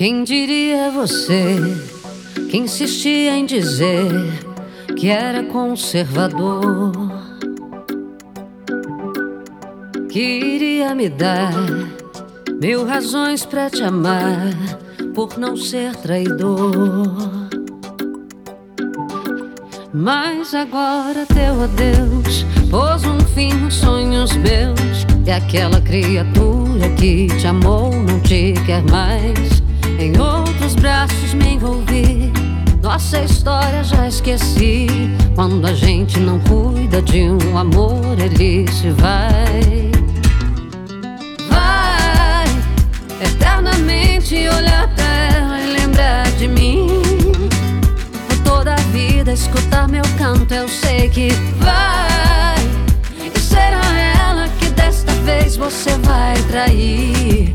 Quem diria você que insistia em dizer que era conservador? Que iria me dar mil razões para te amar por não ser traidor. Mas agora teu adeus pôs um fim nos sonhos meus. E aquela criatura que te amou não te quer mais. Em outros braços me envolvi. Nossa história já esqueci. Quando a gente não cuida de um amor, ele se vai. Vai eternamente olhar pra ela e lembrar de mim vida escutar meu canto, eu sei que vai. E será ela que desta vez você vai trair.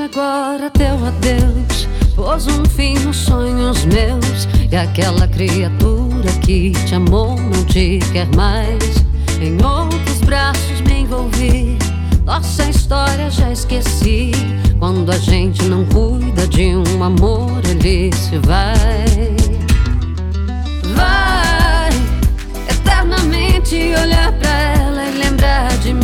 Agora teu adeus pôs um fim nos sonhos meus e aquela criatura que te amou não te quer mais. Em outros braços me envolvi, nossa história já esqueci. Quando a gente não cuida de um amor, ele se vai. Vai eternamente olhar pra ela e lembrar de mim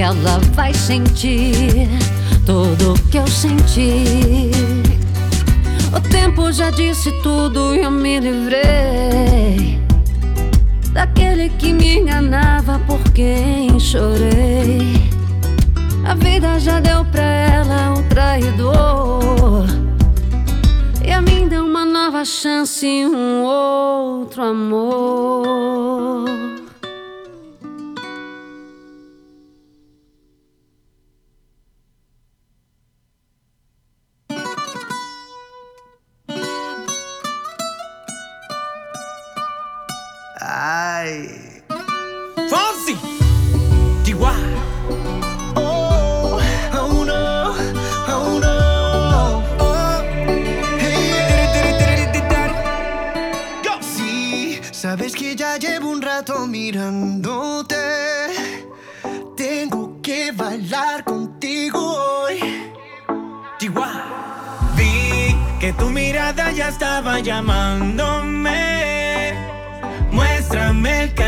ela vai sentir tudo que eu senti. O tempo já disse tudo e eu me livrei daquele que me enganava por quem chorei. A vida já deu pra ela o traidor. E a mim deu uma nova chance um outro amor. Ay. Fonsi. Chihuahua. Oh, oh no, oh no. Oh. Hey. Go. Sí, sabes que ya llevo un rato mirándote. Tengo que bailar contigo hoy. Chihuahua. Vi que tu mirada ya estaba llamándome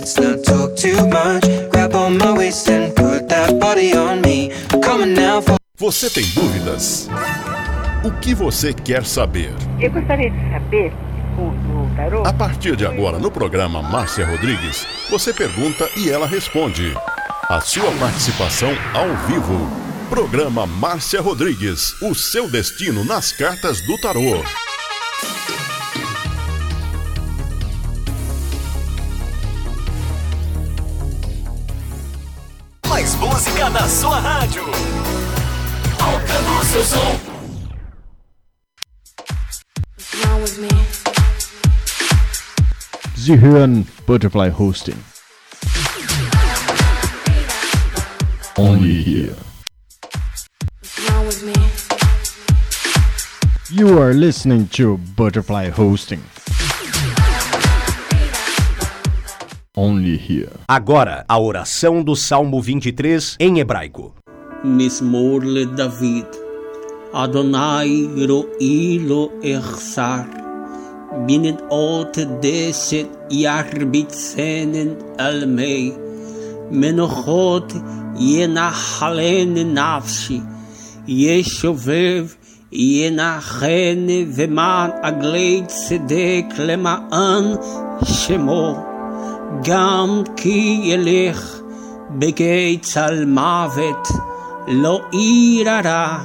let's not talk too much. Grab on my waist and put that body on me. Come on now, follow Você tem dúvidas? O que você quer saber? Eu gostaria de saber, o, o tarô, A partir de agora, no programa Márcia Rodrigues, você pergunta e ela responde. A sua participação ao vivo. Programa Márcia Rodrigues, o seu destino nas cartas do tarô. Mais música na sua rádio. Seu som. Butterfly Hosting. Only here. You are listening to Butterfly Hosting. Only here. Agora, a oração do Salmo 23 em hebraico. מזמור לדוד. אדוני רואי לו אחסר. בנדעות דשת ירביצנן על מי. מנוחות ינחלן נפשי. ישובב ינחן ומען עגלי צדק למען שמו. גם כי ילך בגיא צל מוות, לא ירא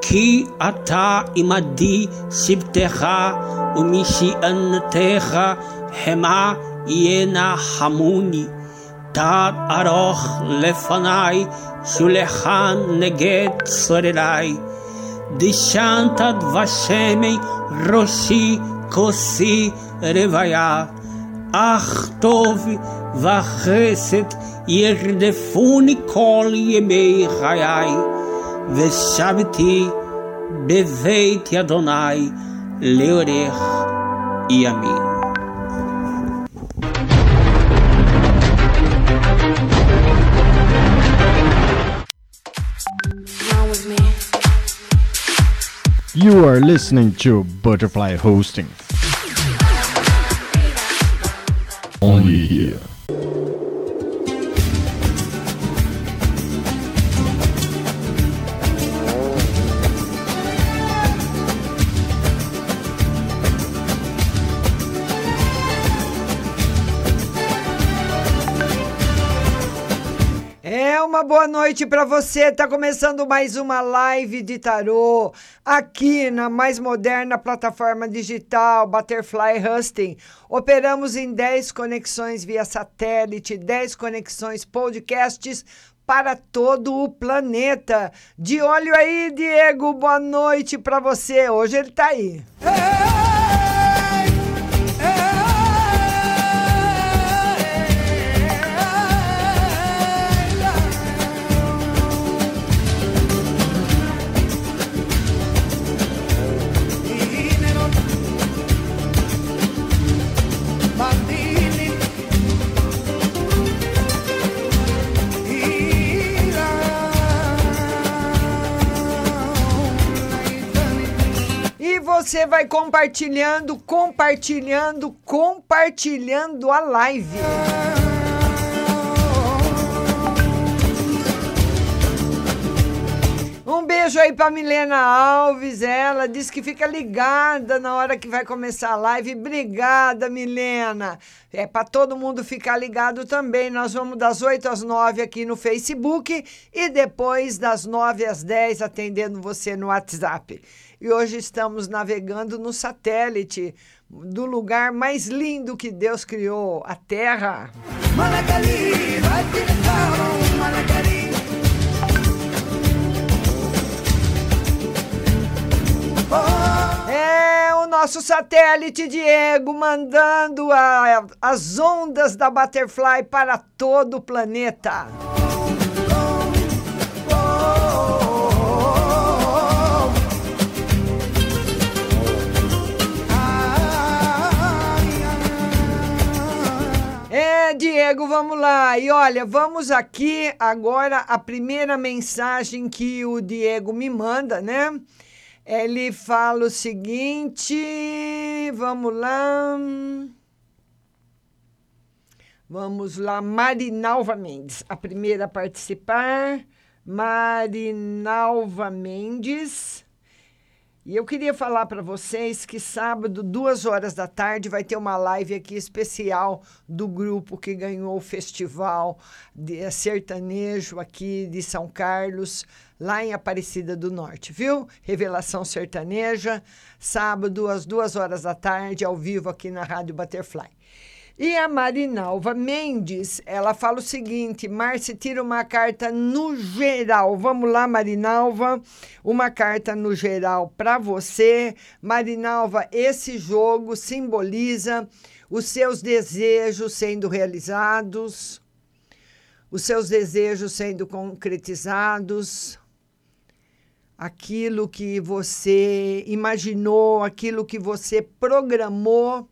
כי אתה עמדי שבטך ומשענתך המה ינחמוני. תת ארוך לפניי, שולחן נגד צורריי. דשנת דבשמי ראשי כוסי רוויה. אך טוב וחסד ירדפוני כל ימי חיי, ושבתי בבית אדוני לאורך ימים. You are listening to Butterfly Hosting. Only here. Uma boa noite para você. Tá começando mais uma live de tarô aqui na mais moderna plataforma digital Butterfly Husting. Operamos em 10 conexões via satélite, 10 conexões podcasts para todo o planeta. De olho aí, Diego. Boa noite para você. Hoje ele tá aí. Você vai compartilhando, compartilhando, compartilhando a live. Um beijo aí pra Milena Alves, ela diz que fica ligada na hora que vai começar a live. Obrigada, Milena. É para todo mundo ficar ligado também. Nós vamos das 8 às 9 aqui no Facebook e depois das 9 às 10 atendendo você no WhatsApp. E hoje estamos navegando no satélite do lugar mais lindo que Deus criou, a Terra. É o nosso satélite Diego mandando a- as ondas da Butterfly para todo o planeta. Diego, vamos lá. E olha, vamos aqui agora a primeira mensagem que o Diego me manda, né? Ele fala o seguinte, vamos lá. Vamos lá, Marinalva Mendes, a primeira a participar. Marinalva Mendes. E eu queria falar para vocês que sábado, duas horas da tarde, vai ter uma live aqui especial do grupo que ganhou o festival de eh, sertanejo aqui de São Carlos, lá em Aparecida do Norte, viu? Revelação Sertaneja, sábado, às duas horas da tarde, ao vivo aqui na Rádio Butterfly. E a Marinalva Mendes, ela fala o seguinte: Márcia, tira uma carta no geral. Vamos lá, Marinalva. Uma carta no geral para você. Marinalva, esse jogo simboliza os seus desejos sendo realizados, os seus desejos sendo concretizados, aquilo que você imaginou, aquilo que você programou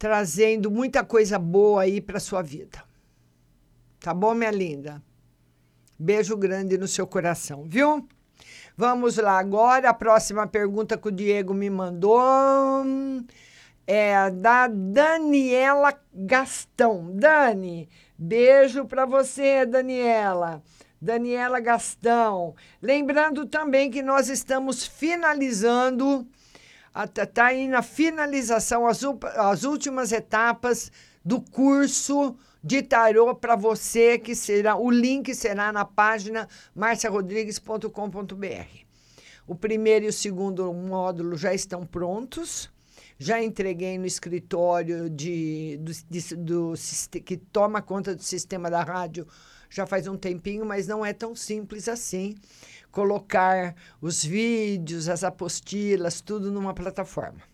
trazendo muita coisa boa aí para sua vida. Tá bom, minha linda? Beijo grande no seu coração, viu? Vamos lá agora, a próxima pergunta que o Diego me mandou é da Daniela Gastão. Dani, beijo para você, Daniela. Daniela Gastão. Lembrando também que nós estamos finalizando está aí na finalização, as, as últimas etapas do curso de tarô para você, que será, o link será na página marciarodrigues.com.br. O primeiro e o segundo módulo já estão prontos. Já entreguei no escritório de, do, de- do que toma conta do sistema da rádio já faz um tempinho, mas não é tão simples assim colocar os vídeos, as apostilas, tudo numa plataforma.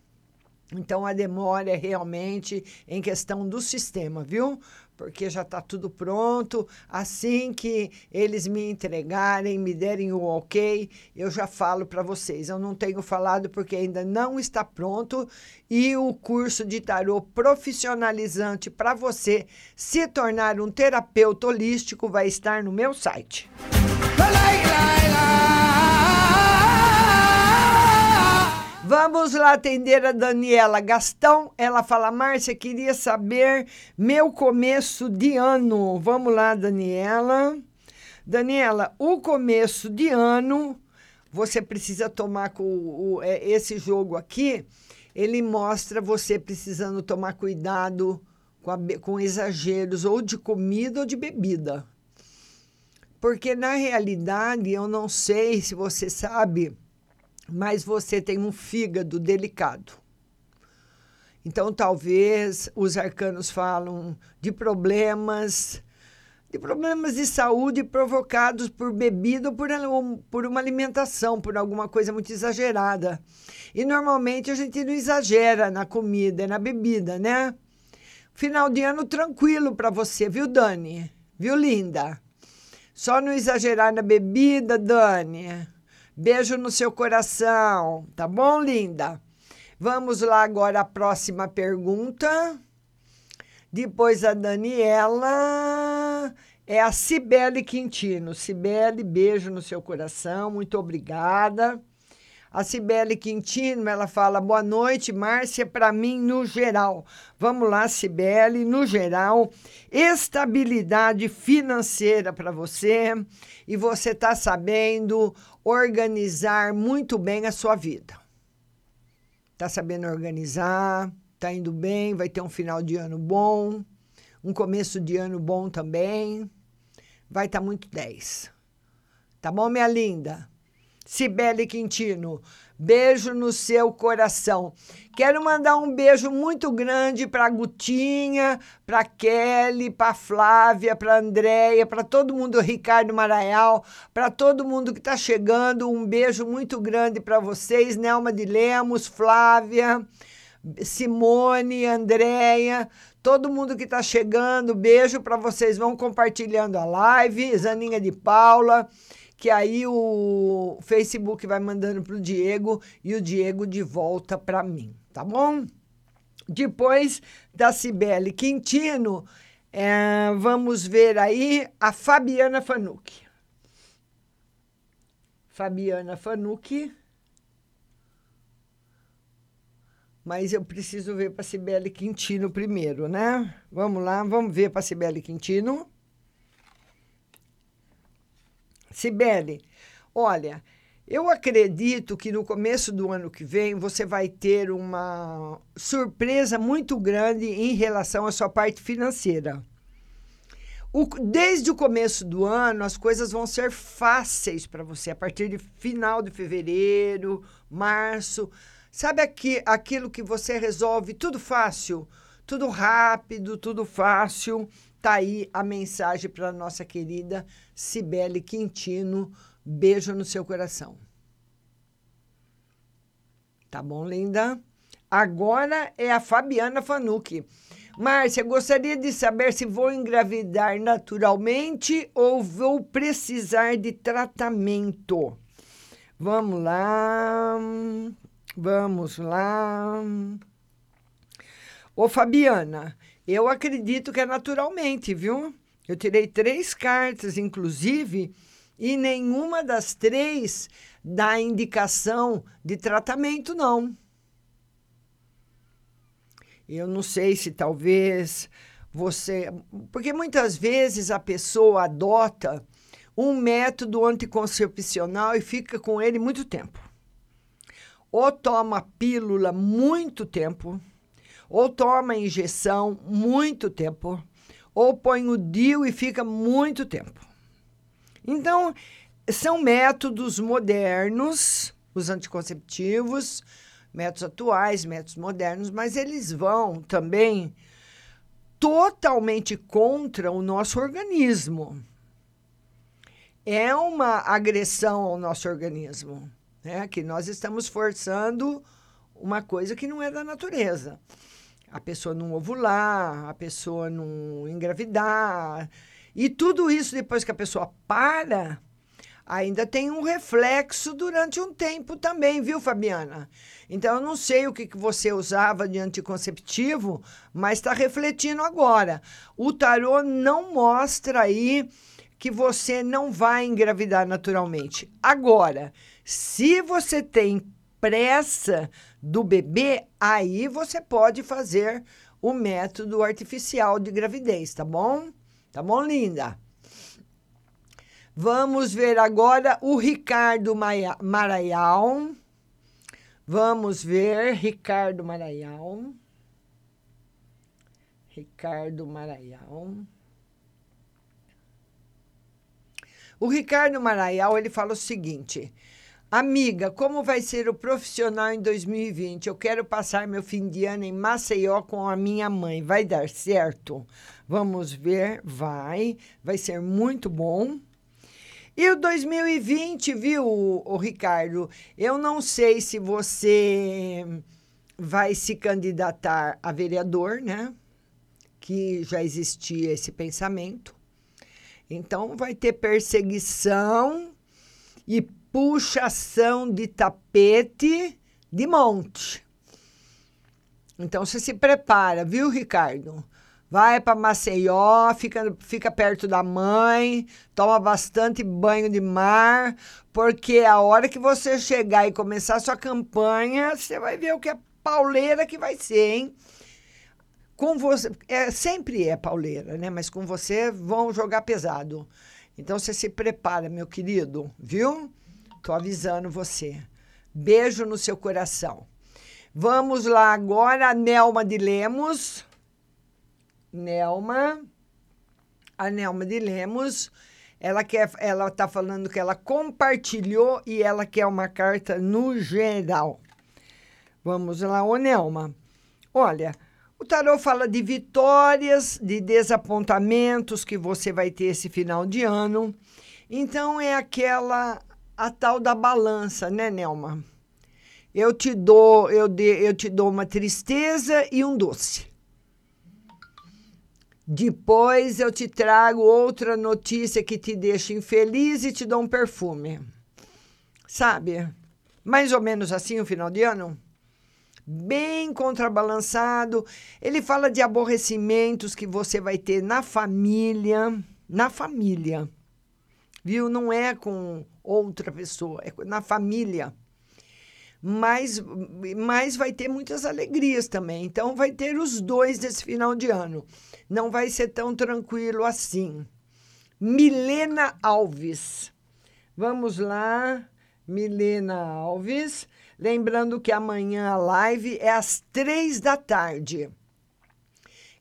Então a demora é realmente em questão do sistema, viu? Porque já está tudo pronto. Assim que eles me entregarem, me derem o ok, eu já falo para vocês. Eu não tenho falado porque ainda não está pronto e o curso de tarô profissionalizante para você se tornar um terapeuta holístico vai estar no meu site. Vamos lá atender a Daniela Gastão. Ela fala: Márcia, queria saber meu começo de ano. Vamos lá, Daniela. Daniela, o começo de ano, você precisa tomar com o, é, esse jogo aqui. Ele mostra você precisando tomar cuidado com, a com exageros ou de comida ou de bebida. Porque na realidade, eu não sei se você sabe, mas você tem um fígado delicado. Então, talvez os arcanos falam de problemas, de problemas de saúde provocados por bebida ou por, por uma alimentação, por alguma coisa muito exagerada. E normalmente a gente não exagera na comida, na bebida, né? Final de ano tranquilo para você, viu, Dani? Viu, linda? Só não exagerar na bebida, Dani. Beijo no seu coração, tá bom, linda? Vamos lá agora a próxima pergunta. Depois a Daniela. É a Cibele Quintino. Cibele, beijo no seu coração, muito obrigada. A Cibele Quintino, ela fala: boa noite, Márcia, para mim no geral. Vamos lá, Cibele, no geral, estabilidade financeira para você e você está sabendo organizar muito bem a sua vida está sabendo organizar, está indo bem, vai ter um final de ano bom, um começo de ano bom também. Vai estar tá muito 10. Tá bom, minha linda? Cibele Quintino, beijo no seu coração. Quero mandar um beijo muito grande para Gutinha, para Kelly, para Flávia, para Andréia, para todo mundo, Ricardo Maraial, para todo mundo que está chegando. Um beijo muito grande para vocês, Nelma de Lemos, Flávia, Simone, Andréia, todo mundo que está chegando. Beijo para vocês. Vão compartilhando a live, Zaninha de Paula que aí o Facebook vai mandando para o Diego e o Diego de volta para mim, tá bom? Depois da Cibele Quintino, é, vamos ver aí a Fabiana Fanucchi. Fabiana Fanucchi. Mas eu preciso ver para Cibele Quintino primeiro, né? Vamos lá, vamos ver para Cibele Quintino. Sibeli, olha, eu acredito que no começo do ano que vem você vai ter uma surpresa muito grande em relação à sua parte financeira. O, desde o começo do ano, as coisas vão ser fáceis para você, a partir de final de fevereiro, março. Sabe aqui, aquilo que você resolve tudo fácil, tudo rápido, tudo fácil. Tá aí a mensagem para nossa querida Cibele Quintino. Beijo no seu coração. Tá bom, linda? Agora é a Fabiana Fanucchi. Márcia, gostaria de saber se vou engravidar naturalmente ou vou precisar de tratamento. Vamos lá. Vamos lá. Ô, Fabiana, eu acredito que é naturalmente, viu? Eu tirei três cartas, inclusive, e nenhuma das três dá indicação de tratamento, não. Eu não sei se talvez você. Porque muitas vezes a pessoa adota um método anticoncepcional e fica com ele muito tempo. Ou toma pílula muito tempo ou toma injeção muito tempo, ou põe o DIU e fica muito tempo. Então, são métodos modernos, os anticonceptivos, métodos atuais, métodos modernos, mas eles vão também totalmente contra o nosso organismo. É uma agressão ao nosso organismo, né? Que nós estamos forçando uma coisa que não é da natureza a pessoa não ovular, a pessoa não engravidar. E tudo isso, depois que a pessoa para, ainda tem um reflexo durante um tempo também, viu, Fabiana? Então, eu não sei o que, que você usava de anticonceptivo, mas está refletindo agora. O tarô não mostra aí que você não vai engravidar naturalmente. Agora, se você tem pressa do bebê, aí você pode fazer o método artificial de gravidez, tá bom? Tá bom, linda? Vamos ver agora o Ricardo Maraial. Vamos ver Ricardo Maraial. Ricardo Maraial. O Ricardo Maraial, ele fala o seguinte: Amiga, como vai ser o profissional em 2020? Eu quero passar meu fim de ano em Maceió com a minha mãe. Vai dar certo? Vamos ver. Vai. Vai ser muito bom. E o 2020, viu, o Ricardo? Eu não sei se você vai se candidatar a vereador, né? Que já existia esse pensamento. Então vai ter perseguição e puxação de tapete de monte. Então você se prepara, viu, Ricardo? Vai para Maceió, fica, fica perto da mãe, toma bastante banho de mar, porque a hora que você chegar e começar a sua campanha, você vai ver o que é pauleira que vai ser, hein? Com você, é, sempre é pauleira, né? Mas com você vão jogar pesado. Então você se prepara, meu querido, viu? Tô avisando você. Beijo no seu coração. Vamos lá agora, a Nelma de Lemos. Nelma. A Nelma de Lemos. Ela quer, ela tá falando que ela compartilhou e ela quer uma carta no geral. Vamos lá, ô Nelma. Olha, o tarô fala de vitórias, de desapontamentos que você vai ter esse final de ano. Então é aquela a tal da balança, né, Nelma? Eu te dou, eu, de, eu te dou uma tristeza e um doce. Depois eu te trago outra notícia que te deixa infeliz e te dou um perfume. Sabe? Mais ou menos assim o final de ano? Bem contrabalançado. Ele fala de aborrecimentos que você vai ter na família. Na família. Viu? Não é com outra pessoa, é na família. Mas, mas vai ter muitas alegrias também. Então, vai ter os dois nesse final de ano. Não vai ser tão tranquilo assim. Milena Alves. Vamos lá, Milena Alves. Lembrando que amanhã a live é às três da tarde.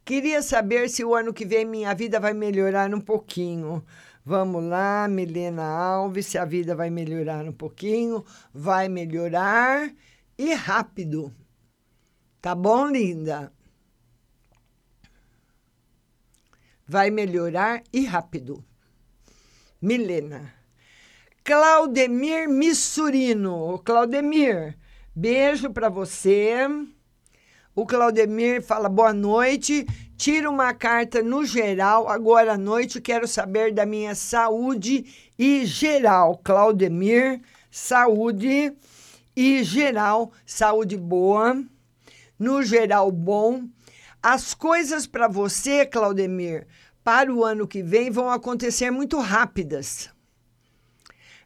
Queria saber se o ano que vem minha vida vai melhorar um pouquinho. Vamos lá, Milena Alves, se a vida vai melhorar um pouquinho, vai melhorar e rápido. Tá bom, linda? Vai melhorar e rápido. Milena. Claudemir Missurino. Claudemir, beijo para você. O Claudemir fala boa noite. Tira uma carta no geral. Agora à noite quero saber da minha saúde e geral. Claudemir, saúde e geral, saúde boa. No geral, bom. As coisas para você, Claudemir, para o ano que vem vão acontecer muito rápidas.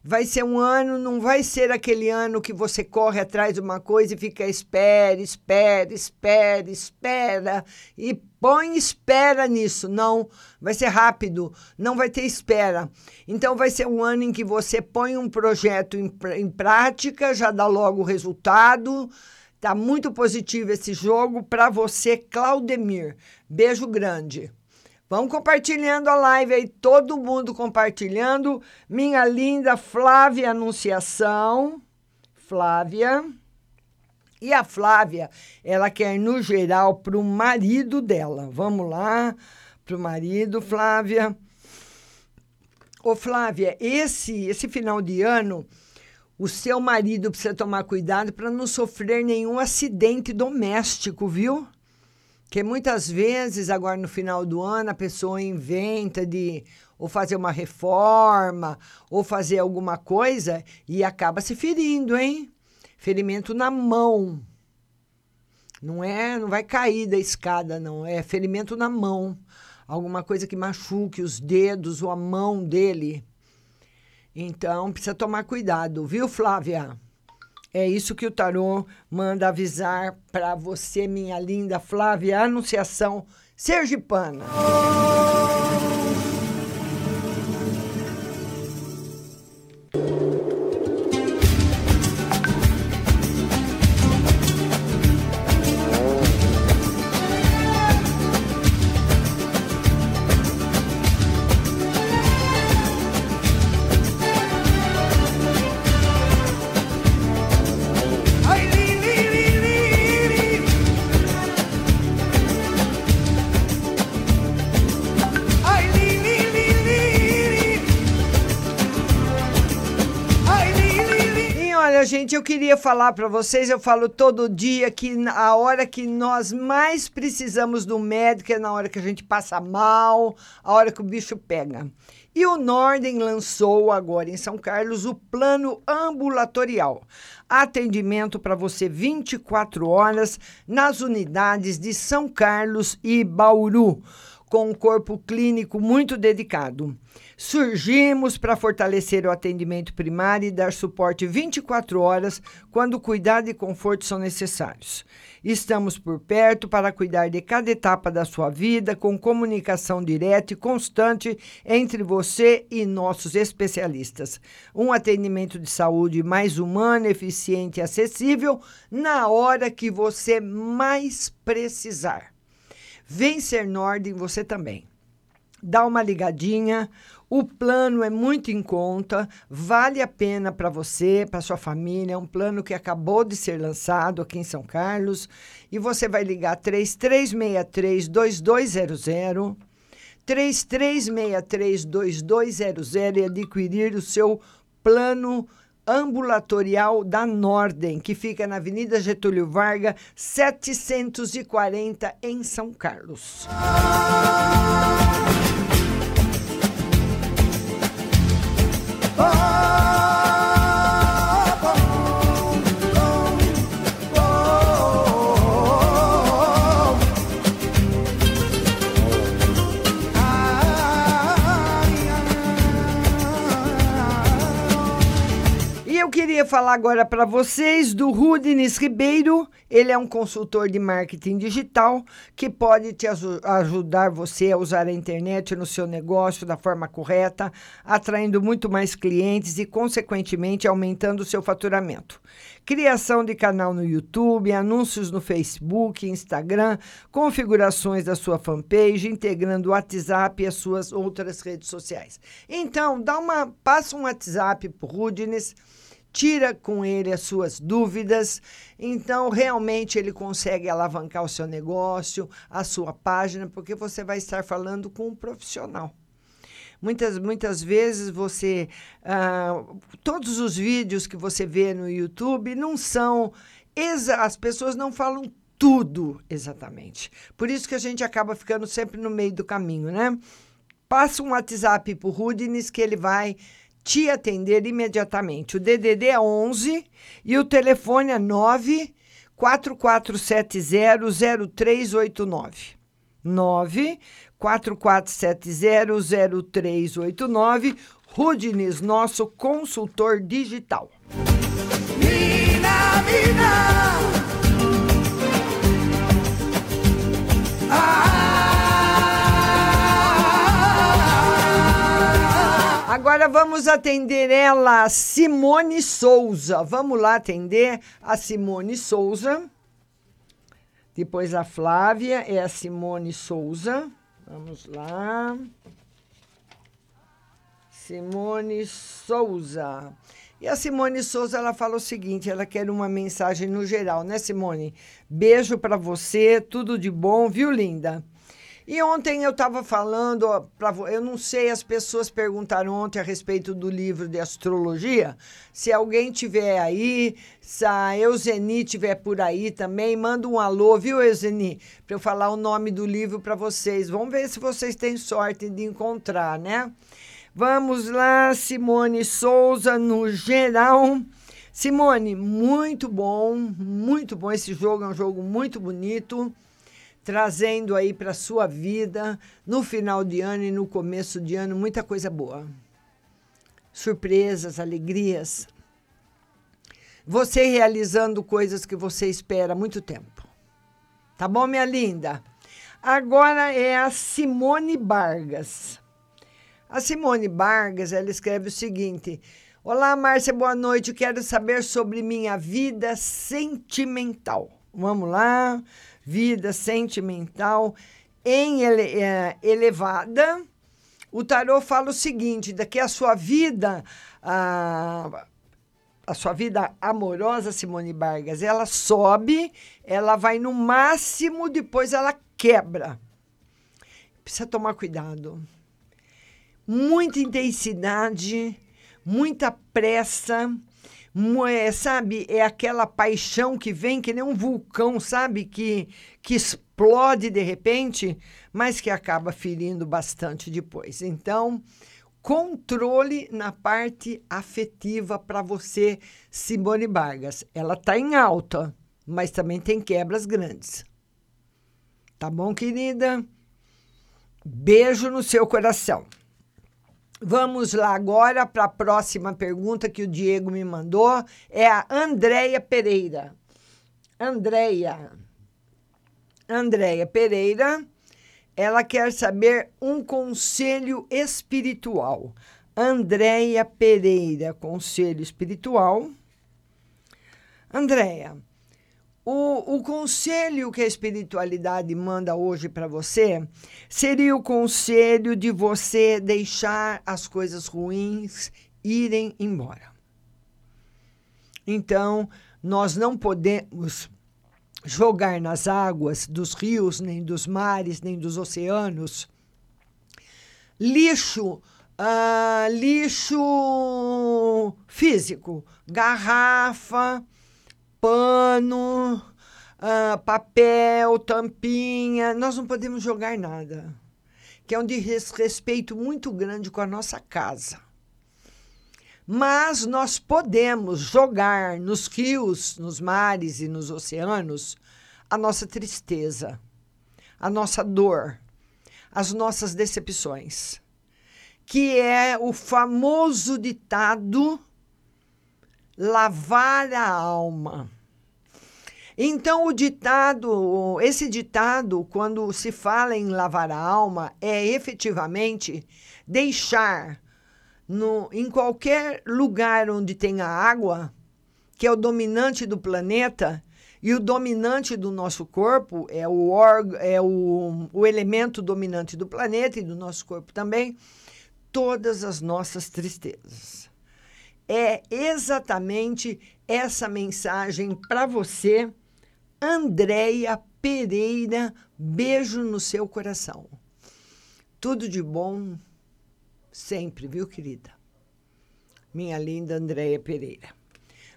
Vai ser um ano, não vai ser aquele ano que você corre atrás de uma coisa e fica espera, espera, espera, espera e põe espera nisso. Não, vai ser rápido, não vai ter espera. Então vai ser um ano em que você põe um projeto em, em prática, já dá logo o resultado. Tá muito positivo esse jogo para você, Claudemir. Beijo grande. Vamos compartilhando a live aí, todo mundo compartilhando. Minha linda Flávia Anunciação. Flávia. E a Flávia, ela quer no geral para o marido dela. Vamos lá, para o marido, Flávia. Ô, Flávia, esse, esse final de ano, o seu marido precisa tomar cuidado para não sofrer nenhum acidente doméstico, viu? Que muitas vezes, agora no final do ano, a pessoa inventa de ou fazer uma reforma ou fazer alguma coisa e acaba se ferindo, hein? Ferimento na mão. Não é, não vai cair da escada, não. É ferimento na mão. Alguma coisa que machuque os dedos ou a mão dele. Então, precisa tomar cuidado, viu, Flávia? É isso que o tarô manda avisar para você, minha linda Flávia Anunciação Sergipana. Gente, eu queria falar para vocês, eu falo todo dia que a hora que nós mais precisamos do médico é na hora que a gente passa mal, a hora que o bicho pega. E o Norden lançou agora em São Carlos o plano ambulatorial. Atendimento para você 24 horas nas unidades de São Carlos e Bauru, com um corpo clínico muito dedicado. Surgimos para fortalecer o atendimento primário e dar suporte 24 horas quando cuidado e conforto são necessários. Estamos por perto para cuidar de cada etapa da sua vida, com comunicação direta e constante entre você e nossos especialistas. Um atendimento de saúde mais humano, eficiente e acessível na hora que você mais precisar. Vem ser Nordem você também. Dá uma ligadinha. O plano é muito em conta, vale a pena para você, para sua família. É um plano que acabou de ser lançado aqui em São Carlos. E você vai ligar 3363-2200. 3363-2200 e adquirir o seu plano ambulatorial da Nordem, que fica na Avenida Getúlio Vargas, 740, em São Carlos. E eu queria falar agora para vocês do Rudines Ribeiro. Ele é um consultor de marketing digital que pode te aju- ajudar você a usar a internet no seu negócio da forma correta, atraindo muito mais clientes e, consequentemente, aumentando o seu faturamento. Criação de canal no YouTube, anúncios no Facebook, Instagram, configurações da sua fanpage, integrando o WhatsApp e as suas outras redes sociais. Então, dá uma, passa um WhatsApp para Rudines tira com ele as suas dúvidas. Então, realmente, ele consegue alavancar o seu negócio, a sua página, porque você vai estar falando com um profissional. Muitas, muitas vezes você. ah, todos os vídeos que você vê no YouTube não são. As pessoas não falam tudo exatamente. Por isso que a gente acaba ficando sempre no meio do caminho, né? Passa um WhatsApp para o Rudines que ele vai te atender imediatamente. O DDD é 11 e o telefone é 9 44700389. 9 44700389. Rudines, nosso consultor digital. Mina, mina. Agora vamos atender ela, Simone Souza. Vamos lá atender a Simone Souza. Depois a Flávia é a Simone Souza. Vamos lá. Simone Souza. E a Simone Souza, ela fala o seguinte, ela quer uma mensagem no geral, né, Simone? Beijo para você, tudo de bom, viu, linda? E ontem eu estava falando, pra, eu não sei, as pessoas perguntaram ontem a respeito do livro de astrologia. Se alguém tiver aí, se a Euseni tiver por aí também, manda um alô, viu, Euseni? Para eu falar o nome do livro para vocês. Vamos ver se vocês têm sorte de encontrar, né? Vamos lá, Simone Souza, no geral. Simone, muito bom, muito bom. Esse jogo é um jogo muito bonito trazendo aí para sua vida no final de ano e no começo de ano muita coisa boa. Surpresas, alegrias. Você realizando coisas que você espera há muito tempo. Tá bom, minha linda? Agora é a Simone Vargas. A Simone Vargas, ela escreve o seguinte: Olá, Márcia, boa noite. Quero saber sobre minha vida sentimental. Vamos lá. Vida sentimental em ele- eh, elevada. O tarô fala o seguinte: daqui a sua vida, a, a sua vida amorosa, Simone Vargas, ela sobe, ela vai no máximo, depois ela quebra. Precisa tomar cuidado muita intensidade, muita pressa, é, sabe, é aquela paixão que vem que nem um vulcão, sabe, que, que explode de repente, mas que acaba ferindo bastante depois. Então, controle na parte afetiva para você, Simone Vargas. Ela está em alta, mas também tem quebras grandes. Tá bom, querida? Beijo no seu coração. Vamos lá agora para a próxima pergunta que o Diego me mandou. É a Andréia Pereira. Andréia. Andréia Pereira. Ela quer saber um conselho espiritual. Andréia Pereira, conselho espiritual. Andréia, o, o conselho que a espiritualidade manda hoje para você seria o conselho de você deixar as coisas ruins irem embora. Então, nós não podemos jogar nas águas dos rios, nem dos mares, nem dos oceanos lixo, ah, lixo físico, garrafa, pano, ah, papel, tampinha. Nós não podemos jogar nada, que é um desrespeito muito grande com a nossa casa. Mas nós podemos jogar nos rios, nos mares e nos oceanos a nossa tristeza, a nossa dor, as nossas decepções, que é o famoso ditado lavar a alma. Então, o ditado, esse ditado, quando se fala em lavar a alma, é efetivamente deixar no, em qualquer lugar onde tenha água, que é o dominante do planeta, e o dominante do nosso corpo é o, org, é o, o elemento dominante do planeta e do nosso corpo também, todas as nossas tristezas. É exatamente essa mensagem para você, Andréia Pereira. Beijo no seu coração. Tudo de bom sempre, viu, querida? Minha linda Andréia Pereira.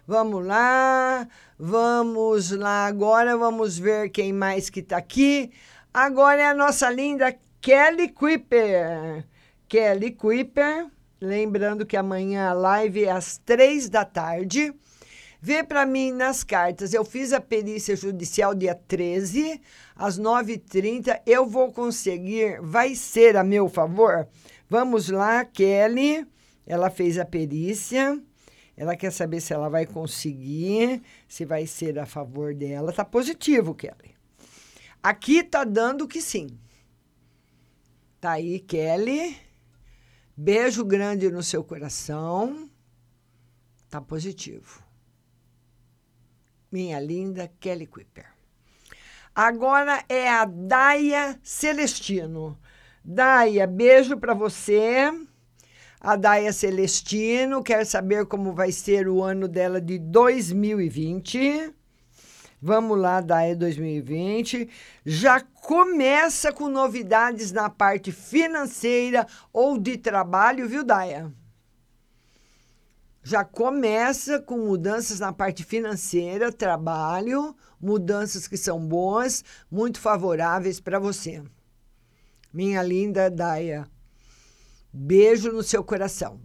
Vamos lá, vamos lá agora, vamos ver quem mais que está aqui. Agora é a nossa linda Kelly Kuiper. Kelly Kuiper, lembrando que amanhã a live é às três da tarde. Vê para mim nas cartas. Eu fiz a perícia judicial dia 13, às 9h30. Eu vou conseguir, vai ser a meu favor. Vamos lá, Kelly. Ela fez a perícia. Ela quer saber se ela vai conseguir, se vai ser a favor dela. Tá positivo, Kelly. Aqui tá dando que sim. Tá aí, Kelly. Beijo grande no seu coração. Tá positivo. Minha linda Kelly Kuiper. Agora é a Daia Celestino. Daia, beijo para você. A Daia Celestino quer saber como vai ser o ano dela de 2020. Vamos lá, Daia 2020. Já começa com novidades na parte financeira ou de trabalho, viu, Daia? Já começa com mudanças na parte financeira, trabalho, mudanças que são boas, muito favoráveis para você. Minha linda Daia. Beijo no seu coração.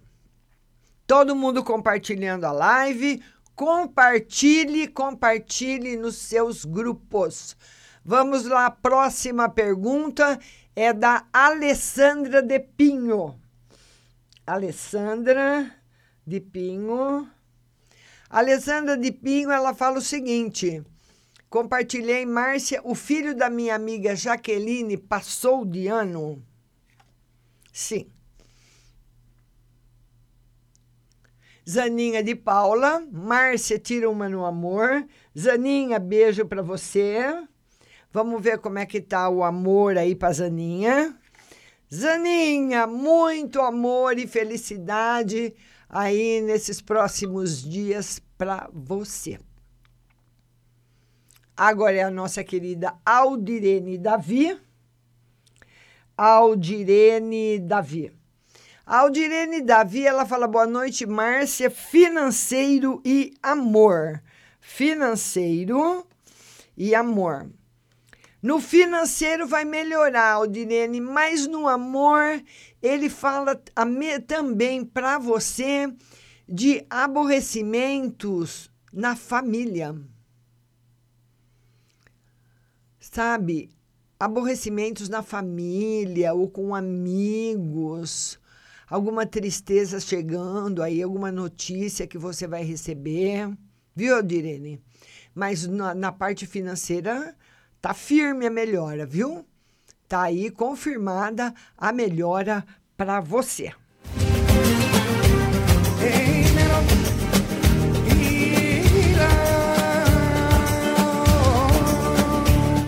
Todo mundo compartilhando a live. Compartilhe, compartilhe nos seus grupos. Vamos lá, próxima pergunta é da Alessandra de Pinho. Alessandra de Pinho. Alessandra de Pinho, ela fala o seguinte: Compartilhei, Márcia, o filho da minha amiga Jaqueline passou de ano? Sim. Zaninha de Paula, Márcia tira uma no amor. Zaninha, beijo para você. Vamos ver como é que tá o amor aí para Zaninha. Zaninha, muito amor e felicidade aí nesses próximos dias para você. Agora é a nossa querida Aldirene Davi. Aldirene Davi. A Aldirene Davi, ela fala boa noite, Márcia, financeiro e amor. Financeiro e amor. No financeiro vai melhorar, Aldirene, mas no amor ele fala também para você de aborrecimentos na família. Sabe? Aborrecimentos na família ou com amigos, alguma tristeza chegando aí, alguma notícia que você vai receber. Viu, Aldirene? Mas na, na parte financeira tá firme a melhora, viu? Tá aí confirmada a melhora para você.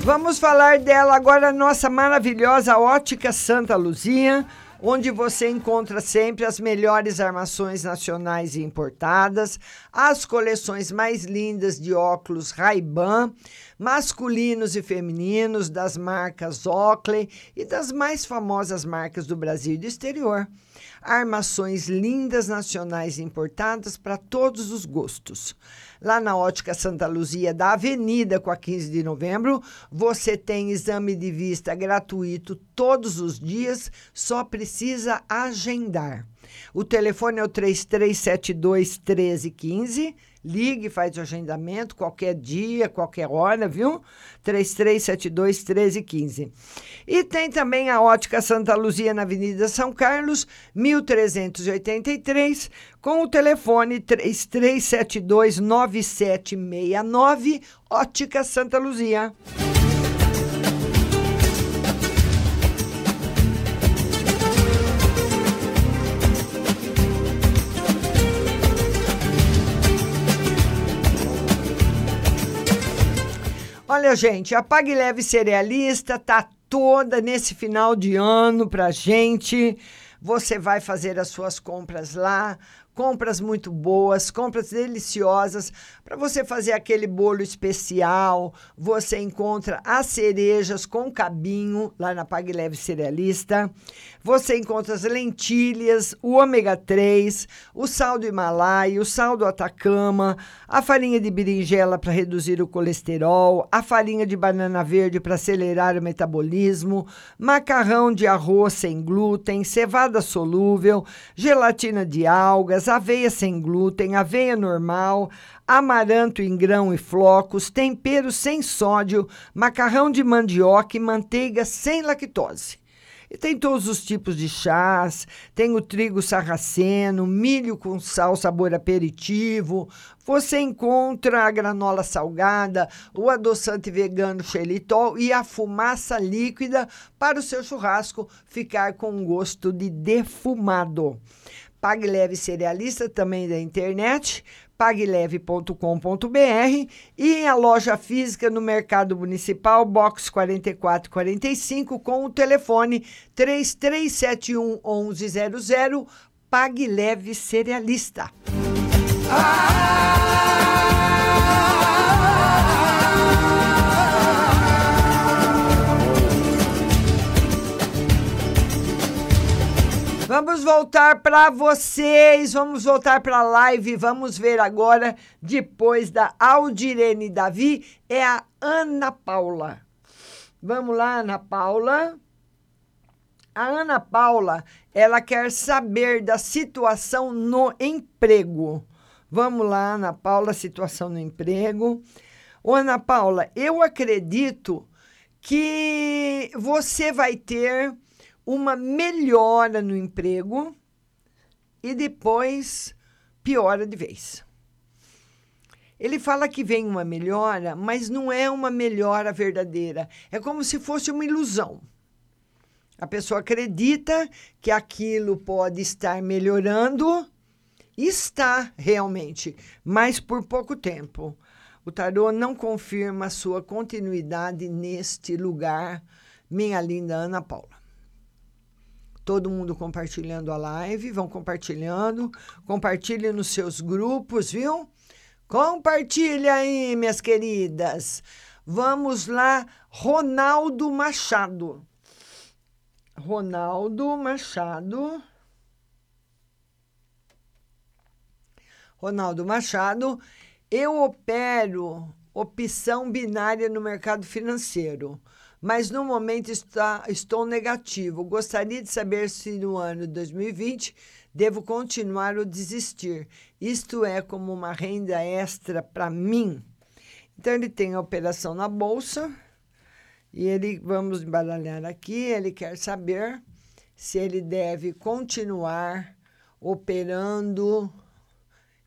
Vamos falar dela agora, nossa maravilhosa Ótica Santa Luzia, onde você encontra sempre as melhores armações nacionais e importadas, as coleções mais lindas de óculos Ray-Ban, masculinos e femininos das marcas Oakley e das mais famosas marcas do Brasil e do exterior armações lindas nacionais importadas para todos os gostos. Lá na Ótica Santa Luzia, da Avenida com a 15 de novembro, você tem exame de vista gratuito todos os dias, só precisa agendar. O telefone é o 3372 1315 Ligue, faz o agendamento qualquer dia, qualquer hora, viu? 3372 1315. E tem também a Ótica Santa Luzia na Avenida São Carlos, 1383, com o telefone 3372 9769, Ótica Santa Luzia. Olha, gente, a Pague Leve Cerealista tá toda nesse final de ano pra gente. Você vai fazer as suas compras lá compras muito boas, compras deliciosas para você fazer aquele bolo especial. Você encontra as cerejas com cabinho lá na Pague Leve Cerealista. Você encontra as lentilhas, o ômega 3, o sal do Himalaia, o sal do Atacama, a farinha de berinjela para reduzir o colesterol, a farinha de banana verde para acelerar o metabolismo, macarrão de arroz sem glúten, cevada solúvel, gelatina de algas, aveia sem glúten, aveia normal, amaranto em grão e flocos, tempero sem sódio, macarrão de mandioca e manteiga sem lactose. E tem todos os tipos de chás, tem o trigo sarraceno, milho com sal sabor aperitivo. Você encontra a granola salgada, o adoçante vegano xelitol e a fumaça líquida para o seu churrasco ficar com gosto de defumado. Pague Leve Cerealista também da internet, pagleve.com.br e a loja física no Mercado Municipal, box 4445, com o telefone 3371 1100, Pague Leve Cerealista. Ah! Vamos voltar para vocês, vamos voltar para a live, vamos ver agora, depois da Aldirene Davi, é a Ana Paula. Vamos lá, Ana Paula. A Ana Paula, ela quer saber da situação no emprego. Vamos lá, Ana Paula, situação no emprego. Ô, Ana Paula, eu acredito que você vai ter uma melhora no emprego e depois piora de vez. Ele fala que vem uma melhora, mas não é uma melhora verdadeira. É como se fosse uma ilusão. A pessoa acredita que aquilo pode estar melhorando, está realmente, mas por pouco tempo. O tarô não confirma a sua continuidade neste lugar, minha linda Ana Paula todo mundo compartilhando a live, vão compartilhando, compartilhe nos seus grupos, viu? Compartilha aí, minhas queridas. Vamos lá, Ronaldo Machado. Ronaldo Machado. Ronaldo Machado, eu opero opção binária no mercado financeiro mas no momento está, estou negativo. Gostaria de saber se no ano 2020 devo continuar ou desistir. Isto é como uma renda extra para mim. Então ele tem a operação na bolsa e ele vamos embaralhar aqui, ele quer saber se ele deve continuar operando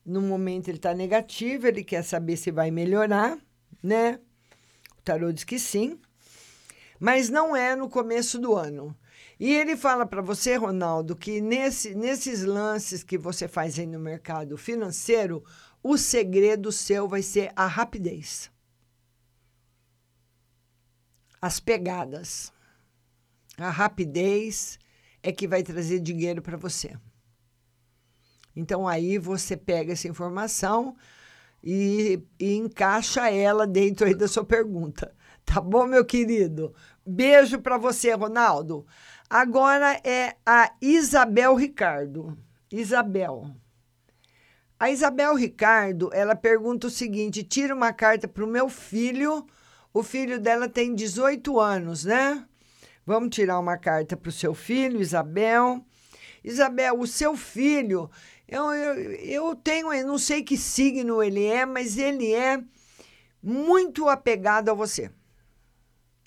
no momento ele está negativo, ele quer saber se vai melhorar, né? O tarô diz que sim, mas não é no começo do ano. E ele fala para você, Ronaldo, que nesse, nesses lances que você faz aí no mercado financeiro, o segredo seu vai ser a rapidez. As pegadas. A rapidez é que vai trazer dinheiro para você. Então aí você pega essa informação e, e, encaixa ela dentro aí da sua pergunta. Tá bom, meu querido? Beijo para você, Ronaldo. Agora é a Isabel Ricardo. Isabel. A Isabel Ricardo, ela pergunta o seguinte: tira uma carta para o meu filho. O filho dela tem 18 anos, né? Vamos tirar uma carta para o seu filho, Isabel. Isabel, o seu filho, eu, eu, eu tenho, eu não sei que signo ele é, mas ele é muito apegado a você.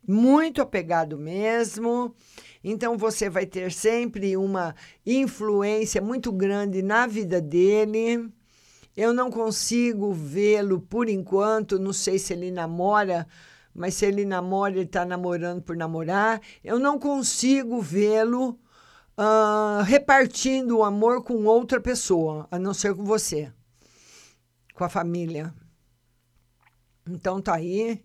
Muito apegado mesmo. Então você vai ter sempre uma influência muito grande na vida dele. Eu não consigo vê-lo por enquanto, não sei se ele namora, mas se ele namora, ele está namorando por namorar. Eu não consigo vê-lo uh, repartindo o amor com outra pessoa, a não ser com você, com a família. Então tá aí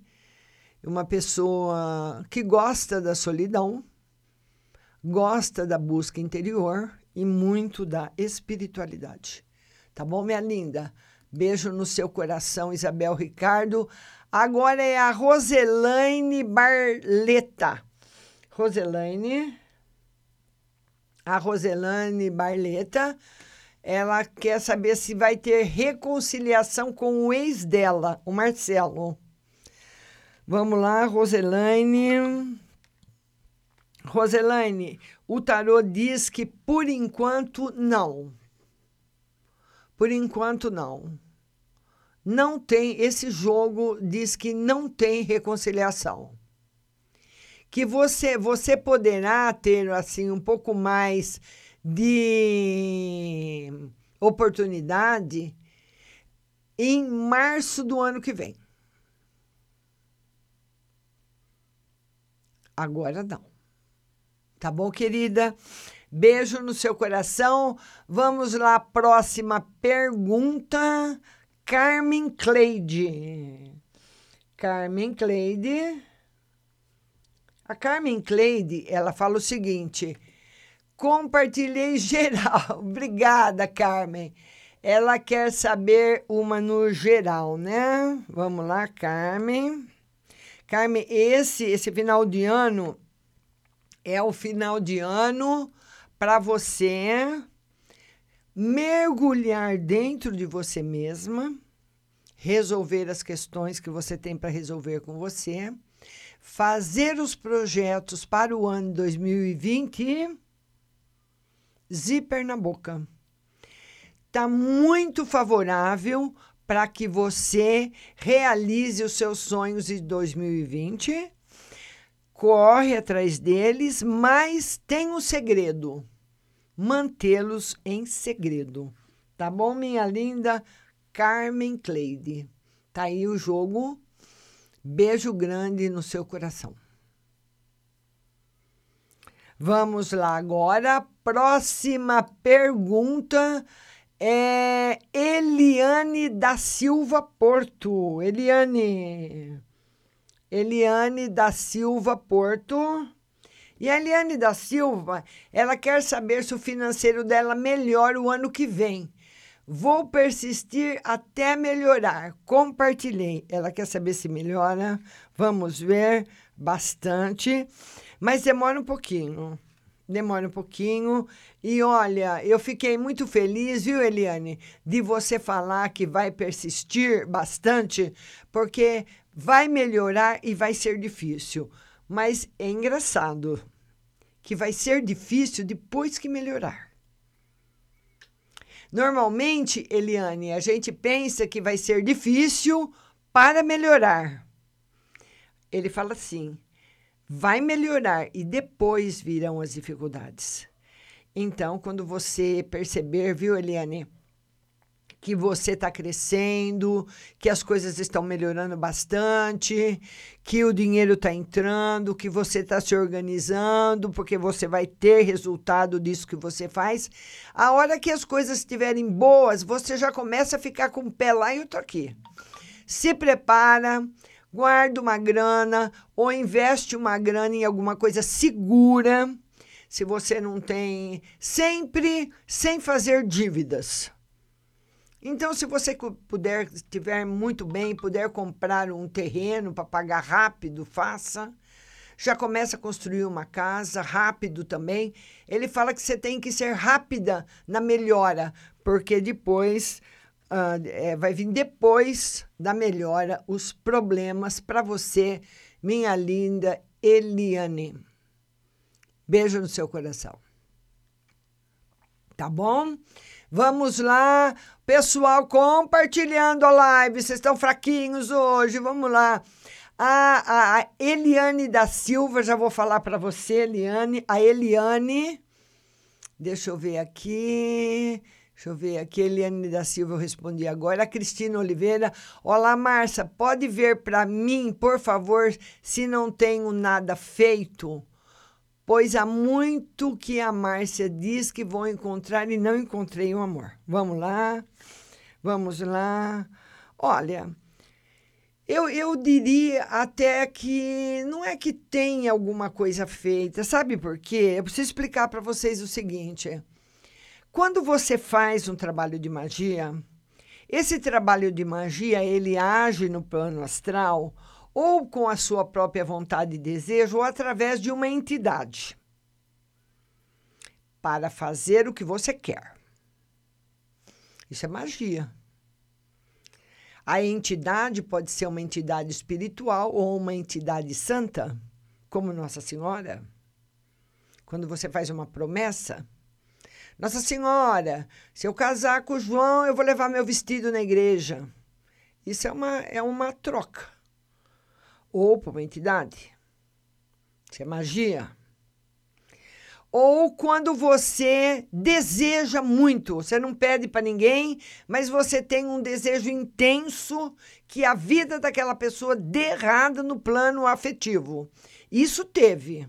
uma pessoa que gosta da solidão, gosta da busca interior e muito da espiritualidade. Tá bom, minha linda? Beijo no seu coração, Isabel Ricardo. Agora é a Roselaine Barleta. Roselaine a Roselane Barleta, ela quer saber se vai ter reconciliação com o ex dela, o Marcelo. Vamos lá, Roselaine. Roselaine, o tarô diz que por enquanto não. Por enquanto não. Não tem, esse jogo diz que não tem reconciliação que você você poderá ter assim um pouco mais de oportunidade em março do ano que vem. Agora não. Tá bom, querida? Beijo no seu coração. Vamos lá, próxima pergunta. Carmen Cleide. Carmen Cleide. A Carmen Cleide, ela fala o seguinte: compartilhei geral. Obrigada, Carmen. Ela quer saber uma no geral, né? Vamos lá, Carmen. Carmen, esse esse final de ano é o final de ano para você mergulhar dentro de você mesma, resolver as questões que você tem para resolver com você fazer os projetos para o ano 2020, zíper na boca. Está muito favorável para que você realize os seus sonhos em 2020. Corre atrás deles, mas tem um segredo: mantê-los em segredo. Tá bom, minha linda Carmen Cleide? Tá aí o jogo Beijo grande no seu coração. Vamos lá agora. Próxima pergunta é Eliane da Silva Porto. Eliane. Eliane da Silva Porto. E a Eliane da Silva, ela quer saber se o financeiro dela melhora o ano que vem. Vou persistir até melhorar. Compartilhei. Ela quer saber se melhora. Vamos ver bastante. Mas demora um pouquinho. Demora um pouquinho. E olha, eu fiquei muito feliz, viu, Eliane, de você falar que vai persistir bastante, porque vai melhorar e vai ser difícil. Mas é engraçado que vai ser difícil depois que melhorar. Normalmente, Eliane, a gente pensa que vai ser difícil para melhorar. Ele fala assim: vai melhorar e depois virão as dificuldades. Então, quando você perceber, viu, Eliane, que você está crescendo, que as coisas estão melhorando bastante, que o dinheiro está entrando, que você está se organizando, porque você vai ter resultado disso que você faz. A hora que as coisas estiverem boas, você já começa a ficar com o pé lá e tô aqui. Se prepara, guarda uma grana ou investe uma grana em alguma coisa segura. Se você não tem, sempre sem fazer dívidas então, se você puder, estiver muito bem, puder comprar um terreno para pagar rápido, faça. Já começa a construir uma casa rápido também. Ele fala que você tem que ser rápida na melhora, porque depois uh, é, vai vir depois da melhora os problemas para você, minha linda Eliane. Beijo no seu coração. Tá bom? Vamos lá, pessoal compartilhando a live. Vocês estão fraquinhos hoje, vamos lá. A, a, Eliane da Silva, já vou falar para você, Eliane. A Eliane, deixa eu ver aqui. Deixa eu ver aqui, Eliane da Silva, eu respondi agora. A Cristina Oliveira. Olá, Márcia, pode ver para mim, por favor, se não tenho nada feito? pois há muito que a Márcia diz que vou encontrar e não encontrei o amor. Vamos lá, vamos lá. Olha, eu, eu diria até que não é que tem alguma coisa feita, sabe por quê? Eu preciso explicar para vocês o seguinte: quando você faz um trabalho de magia, esse trabalho de magia ele age no plano astral ou com a sua própria vontade e desejo, ou através de uma entidade, para fazer o que você quer. Isso é magia. A entidade pode ser uma entidade espiritual ou uma entidade santa, como Nossa Senhora. Quando você faz uma promessa, Nossa Senhora, se eu casar com o João, eu vou levar meu vestido na igreja. Isso é uma, é uma troca ou para uma entidade. Isso é magia. Ou quando você deseja muito, você não pede para ninguém, mas você tem um desejo intenso que a vida daquela pessoa dê errada no plano afetivo. Isso teve.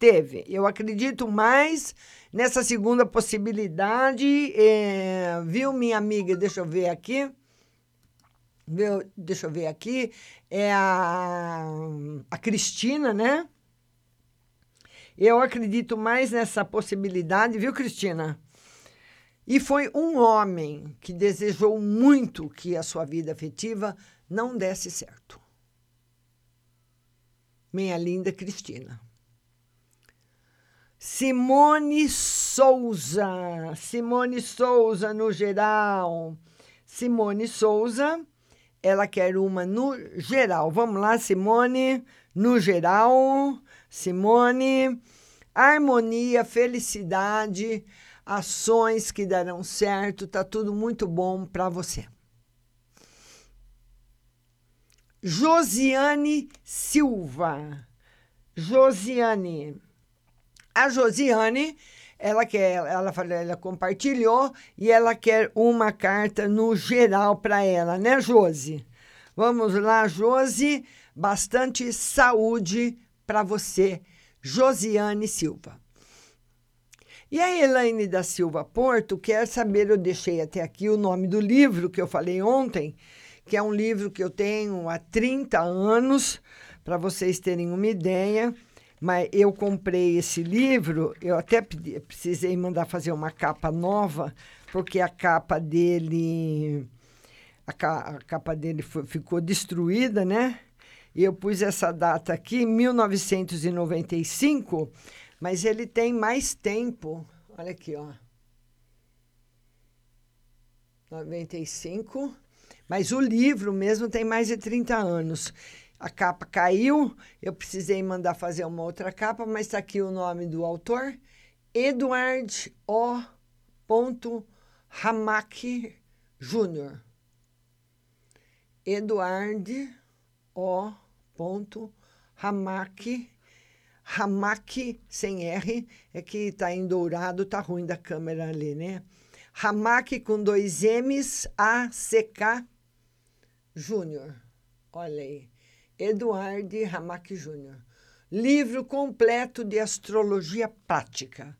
Teve. Eu acredito mais nessa segunda possibilidade. É, viu, minha amiga? Deixa eu ver aqui. Meu, deixa eu ver aqui, é a, a Cristina, né? Eu acredito mais nessa possibilidade, viu, Cristina? E foi um homem que desejou muito que a sua vida afetiva não desse certo. Minha linda Cristina. Simone Souza. Simone Souza, no geral. Simone Souza ela quer uma no geral. Vamos lá, Simone, no geral. Simone, harmonia, felicidade, ações que darão certo, tá tudo muito bom para você. Josiane Silva. Josiane. A Josiane ela quer, ela, ela compartilhou e ela quer uma carta no geral para ela, né, Josi? Vamos lá, Josi, bastante saúde para você, Josiane Silva. E a Elaine da Silva Porto quer saber, eu deixei até aqui o nome do livro que eu falei ontem, que é um livro que eu tenho há 30 anos, para vocês terem uma ideia. Mas eu comprei esse livro, eu até pedi, precisei mandar fazer uma capa nova, porque a capa dele a, ca, a capa dele foi, ficou destruída, né? E eu pus essa data aqui, 1995, Mas ele tem mais tempo. Olha aqui, ó. 95. Mas o livro mesmo tem mais de 30 anos. A capa caiu, eu precisei mandar fazer uma outra capa, mas está aqui o nome do autor, Eduard O. Ramaki Júnior. Eduard O. Ramaki Ramaki sem R, é que está em dourado, tá ruim da câmera ali, né? Ramaki com dois M's, A-C-K Júnior. Olha aí. Eduardo Ramaki Júnior. Livro completo de astrologia prática.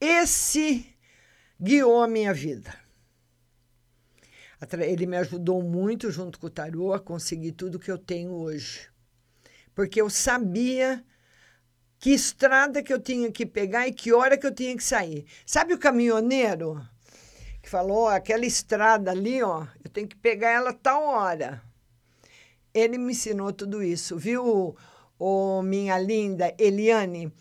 Esse guiou a minha vida. Ele me ajudou muito, junto com o tarô, a conseguir tudo que eu tenho hoje. Porque eu sabia que estrada que eu tinha que pegar e que hora que eu tinha que sair. Sabe o caminhoneiro que falou, aquela estrada ali, ó, eu tenho que pegar ela tal hora. Ele me ensinou tudo isso, viu, oh, minha linda Eliane?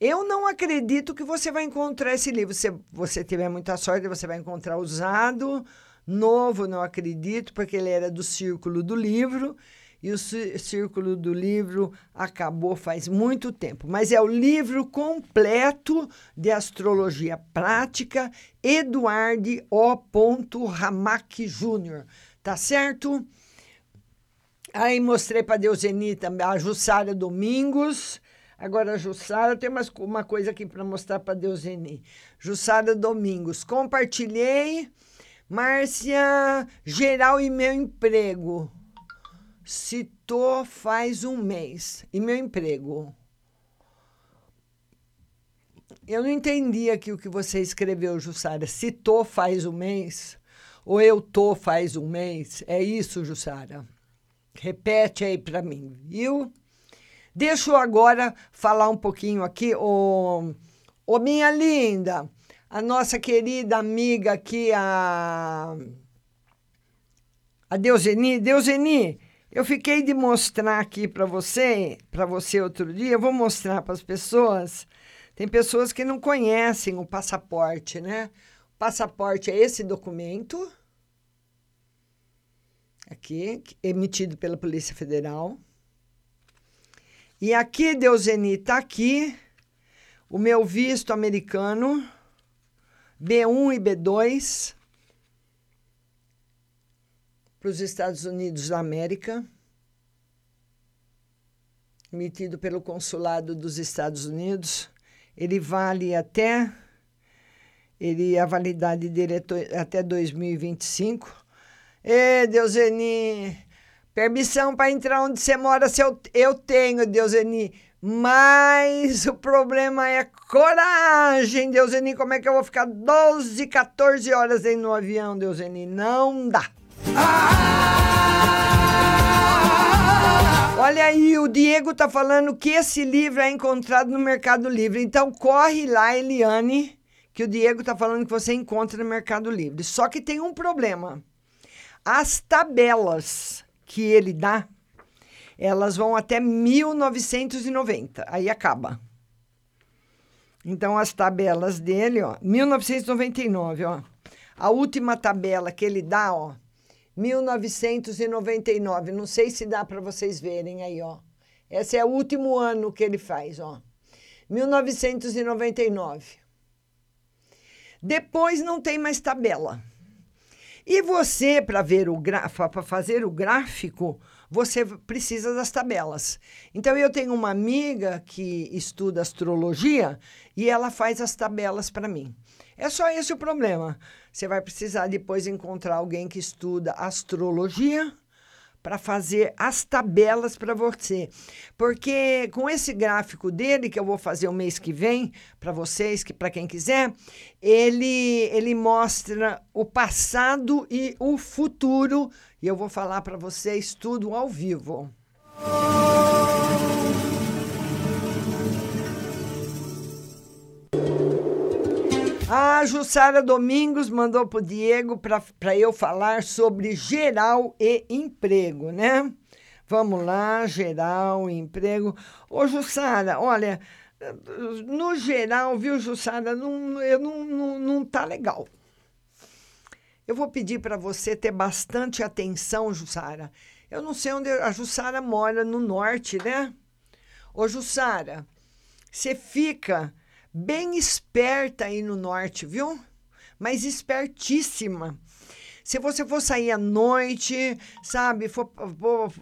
Eu não acredito que você vai encontrar esse livro. Se você tiver muita sorte, você vai encontrar usado, novo, não acredito, porque ele era do círculo do livro e o círculo do livro acabou faz muito tempo. Mas é o livro completo de astrologia prática, Eduardo O. Ramaki Júnior. Tá certo? Aí mostrei para Deuseni também, a Jussara Domingos. Agora, Jussara, tem mais uma coisa aqui para mostrar para Deuseni. Jussara Domingos. Compartilhei. Márcia, geral e meu emprego. Citou faz um mês. E meu emprego? Eu não entendi aqui o que você escreveu, Jussara. Citou faz um mês? Ou eu tô faz um mês? É isso, Jussara? Repete aí para mim, viu? Deixa eu agora falar um pouquinho aqui. Ô, ô minha linda, a nossa querida amiga aqui, a, a Deuseni. Deuseni, eu fiquei de mostrar aqui para você, para você outro dia, eu vou mostrar para as pessoas. Tem pessoas que não conhecem o passaporte, né? O passaporte é esse documento aqui, emitido pela Polícia Federal. E aqui, Deuseni, está aqui o meu visto americano, B1 e B2 para os Estados Unidos da América, emitido pelo Consulado dos Estados Unidos. Ele vale até ele a validade dele é até 2025. Ê, Deuseni, permissão para entrar onde você mora, se eu, eu tenho, Deuseni. Mas o problema é coragem, Deuseni. Como é que eu vou ficar 12, 14 horas aí no avião, Deuseni? Não dá. Olha aí, o Diego tá falando que esse livro é encontrado no Mercado Livre. Então corre lá, Eliane, que o Diego tá falando que você encontra no Mercado Livre. Só que tem um problema. As tabelas que ele dá, elas vão até 1990. Aí acaba. Então as tabelas dele, ó, 1999, ó. A última tabela que ele dá, ó, 1999. Não sei se dá para vocês verem aí, ó. Esse é o último ano que ele faz, ó. 1999. Depois não tem mais tabela. E você, para ver o para fazer o gráfico, você precisa das tabelas. Então eu tenho uma amiga que estuda astrologia e ela faz as tabelas para mim. É só esse o problema. Você vai precisar depois encontrar alguém que estuda astrologia para fazer as tabelas para você. Porque com esse gráfico dele que eu vou fazer o mês que vem para vocês, que para quem quiser, ele ele mostra o passado e o futuro e eu vou falar para vocês tudo ao vivo. A Jussara Domingos mandou para o Diego para eu falar sobre geral e emprego, né? Vamos lá, geral emprego. Ô, Jussara, olha, No geral, viu, Jussara, não, eu não, não, não tá legal. Eu vou pedir para você ter bastante atenção, Jussara. Eu não sei onde a Jussara mora, no norte, né? Ô, Jussara, você fica bem esperta aí no norte, viu? Mas espertíssima. Se você for sair à noite, sabe, for, for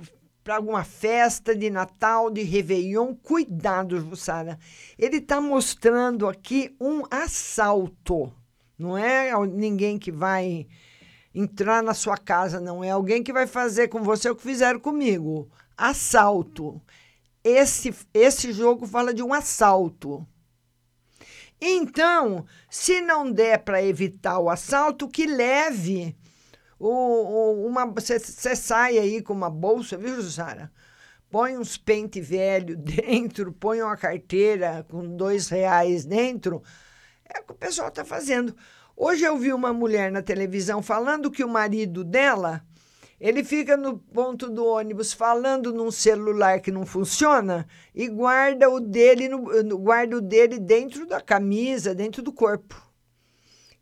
para alguma festa de Natal, de Réveillon, cuidado, Jussara. Ele está mostrando aqui um assalto. Não é ninguém que vai entrar na sua casa, não. É alguém que vai fazer com você o que fizeram comigo. Assalto. Esse, esse jogo fala de um assalto. Então, se não der para evitar o assalto, que leve o, uma você sai aí com uma bolsa, viu, Sara? Põe uns pente velho dentro, põe uma carteira com dois reais dentro. É o que o pessoal está fazendo. Hoje eu vi uma mulher na televisão falando que o marido dela ele fica no ponto do ônibus falando num celular que não funciona e guarda o dele no, guarda o dele dentro da camisa, dentro do corpo.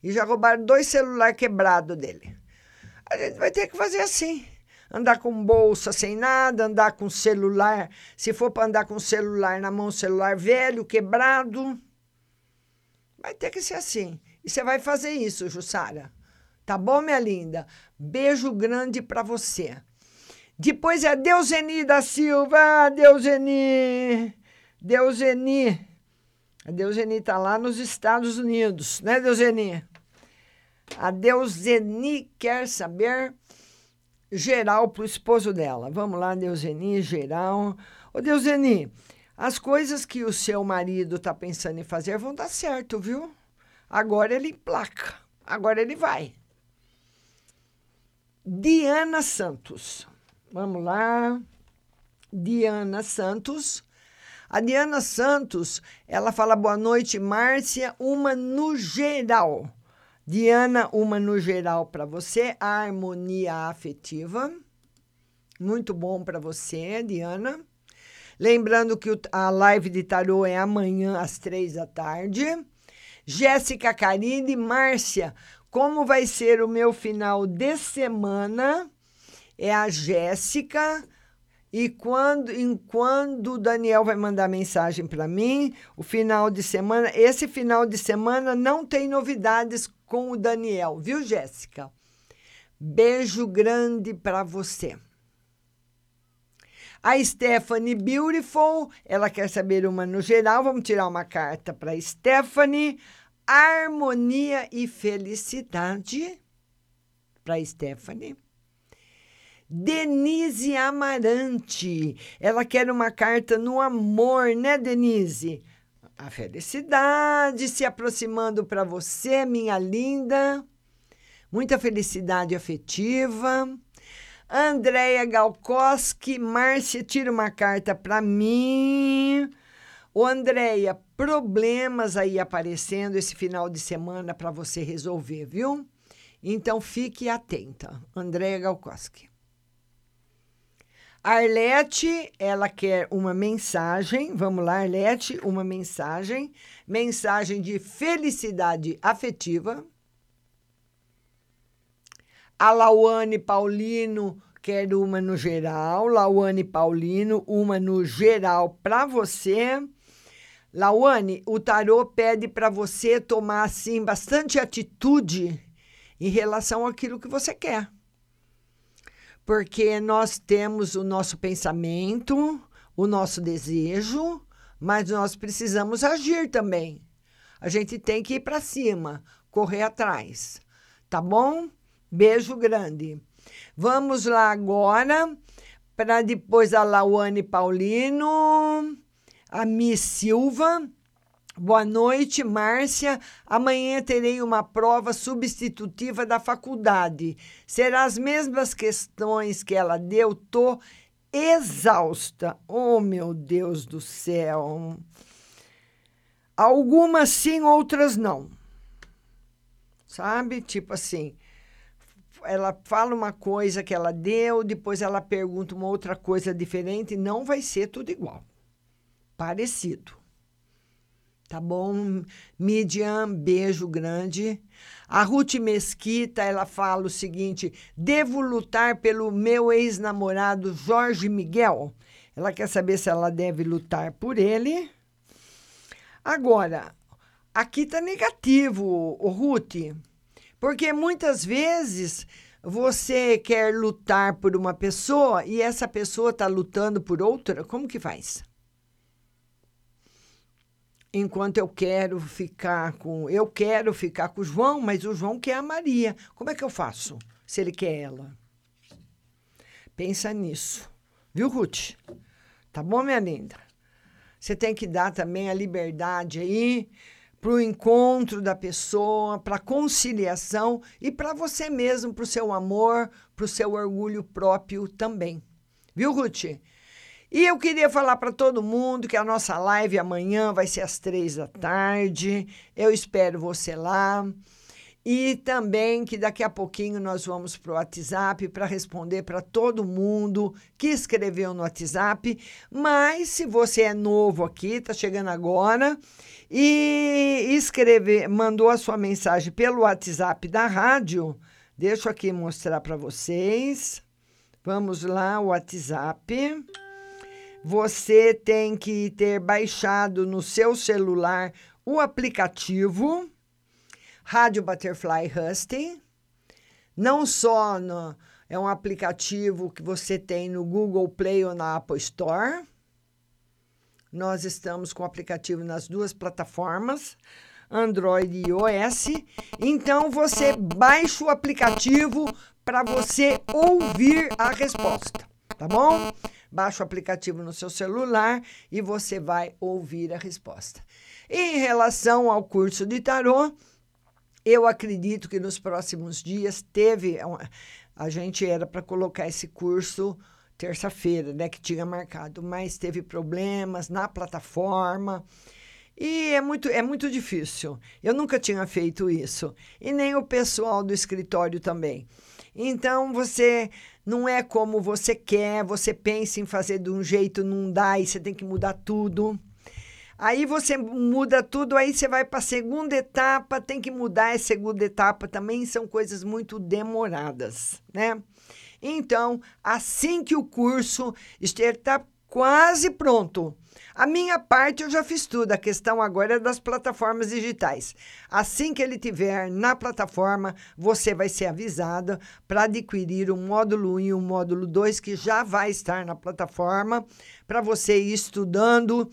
E já roubaram dois celulares quebrados dele. A gente vai ter que fazer assim. Andar com bolsa sem nada, andar com celular. Se for para andar com celular na mão, celular velho, quebrado. Vai ter que ser assim. E você vai fazer isso, Jussara. Tá bom, minha linda? Beijo grande para você. Depois é Deuseni da Silva. Deuseni. Deuseni. A Deuseni tá lá nos Estados Unidos, né, Deuseni? A Deuseni quer saber geral para o esposo dela. Vamos lá, Deuseni, geral. Ô, Deuseni, as coisas que o seu marido está pensando em fazer vão dar certo, viu? Agora ele placa. Agora ele vai. Diana Santos. Vamos lá. Diana Santos. A Diana Santos, ela fala boa noite, Márcia, uma no geral. Diana, uma no geral para você, a harmonia afetiva. Muito bom para você, Diana. Lembrando que a live de tarô é amanhã às três da tarde. Jéssica Carine, Márcia, como vai ser o meu final de semana? É a Jéssica. E quando, em quando o Daniel vai mandar mensagem para mim, o final de semana, esse final de semana não tem novidades com o Daniel, viu, Jéssica? Beijo grande para você. A Stephanie Beautiful, ela quer saber uma no geral. Vamos tirar uma carta para Stephanie harmonia e felicidade para Stephanie. Denise Amarante, ela quer uma carta no amor, né, Denise? A felicidade se aproximando para você, minha linda. Muita felicidade afetiva. Andréia Galkoski, Márcia, tira uma carta para mim. Ô, Andréia, problemas aí aparecendo esse final de semana para você resolver, viu? Então fique atenta. Andréia Galkoski. Arlete, ela quer uma mensagem. Vamos lá, Arlete, uma mensagem. Mensagem de felicidade afetiva. A Lauane Paulino quer uma no geral. Lauane Paulino, uma no geral para você. Lawane, o tarô pede para você tomar assim bastante atitude em relação àquilo que você quer. Porque nós temos o nosso pensamento, o nosso desejo, mas nós precisamos agir também. A gente tem que ir para cima, correr atrás. Tá bom? Beijo grande. Vamos lá agora para depois a Lawane Paulino a Miss Silva. Boa noite, Márcia. Amanhã terei uma prova substitutiva da faculdade. Será as mesmas questões que ela deu? Tô exausta. Oh, meu Deus do céu. Algumas sim, outras não. Sabe? Tipo assim, ela fala uma coisa que ela deu, depois ela pergunta uma outra coisa diferente, não vai ser tudo igual parecido. Tá bom? Midian, beijo grande. A Ruth Mesquita, ela fala o seguinte: devo lutar pelo meu ex-namorado Jorge Miguel. Ela quer saber se ela deve lutar por ele. Agora, aqui tá negativo, o Ruth, porque muitas vezes você quer lutar por uma pessoa e essa pessoa está lutando por outra. Como que faz? Enquanto eu quero ficar com. Eu quero ficar com o João, mas o João quer a Maria. Como é que eu faço se ele quer ela? Pensa nisso. Viu, Ruth? Tá bom, minha linda? Você tem que dar também a liberdade aí para o encontro da pessoa, para a conciliação e para você mesmo, para o seu amor, para o seu orgulho próprio também. Viu, Ruth? E eu queria falar para todo mundo que a nossa live amanhã vai ser às três da tarde. Eu espero você lá. E também que daqui a pouquinho nós vamos para o WhatsApp para responder para todo mundo que escreveu no WhatsApp. Mas se você é novo aqui, está chegando agora e escrever, mandou a sua mensagem pelo WhatsApp da rádio, deixa eu aqui mostrar para vocês. Vamos lá, o WhatsApp você tem que ter baixado no seu celular o aplicativo Rádio Butterfly Husting. Não só no, é um aplicativo que você tem no Google Play ou na Apple Store. Nós estamos com o aplicativo nas duas plataformas, Android e iOS. Então você baixa o aplicativo para você ouvir a resposta, tá bom? Baixa o aplicativo no seu celular e você vai ouvir a resposta. Em relação ao curso de tarô, eu acredito que nos próximos dias teve. A gente era para colocar esse curso terça-feira, né, que tinha marcado, mas teve problemas na plataforma. E é muito, é muito difícil. Eu nunca tinha feito isso. E nem o pessoal do escritório também. Então, você não é como você quer, você pensa em fazer de um jeito, não dá, e você tem que mudar tudo. Aí você muda tudo, aí você vai para a segunda etapa, tem que mudar a segunda etapa também, são coisas muito demoradas, né? Então, assim que o curso está quase pronto, a minha parte eu já fiz tudo, a questão agora é das plataformas digitais. Assim que ele tiver na plataforma, você vai ser avisado para adquirir o módulo 1 e o módulo 2 que já vai estar na plataforma para você ir estudando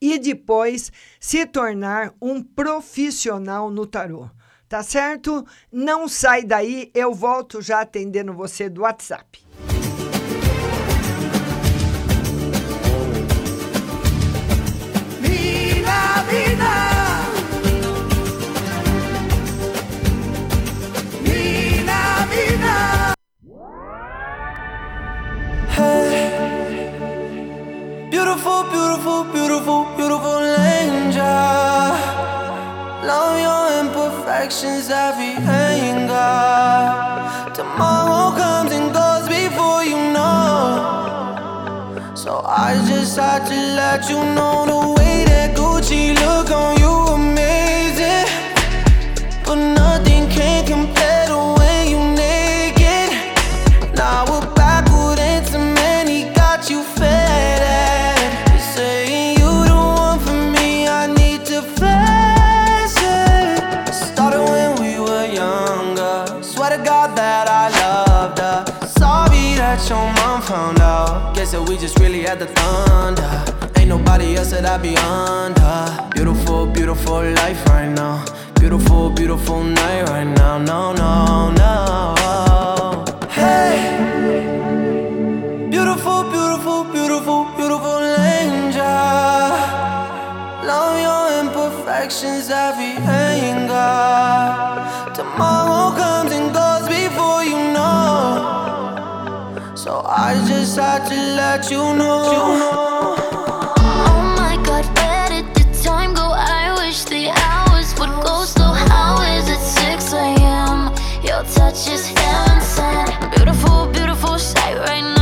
e depois se tornar um profissional no tarô. Tá certo? Não sai daí, eu volto já atendendo você do WhatsApp. Beautiful, beautiful, beautiful, beautiful angel. Love your imperfections, every anger. Tomorrow comes and goes before you know. So I just had to let you know the way that Gucci look on you had the thunder. Ain't nobody else that I be under. Beautiful, beautiful life right now. Beautiful, beautiful night right now. No, no, no. Hey. Beautiful, beautiful, beautiful, beautiful angel. Love your imperfections, every anger. I just had to let you know. Oh my god, where did the time go? I wish the hours would go slow. How is it 6 a.m.? Your touch is heaven sent. Beautiful, beautiful sight right now.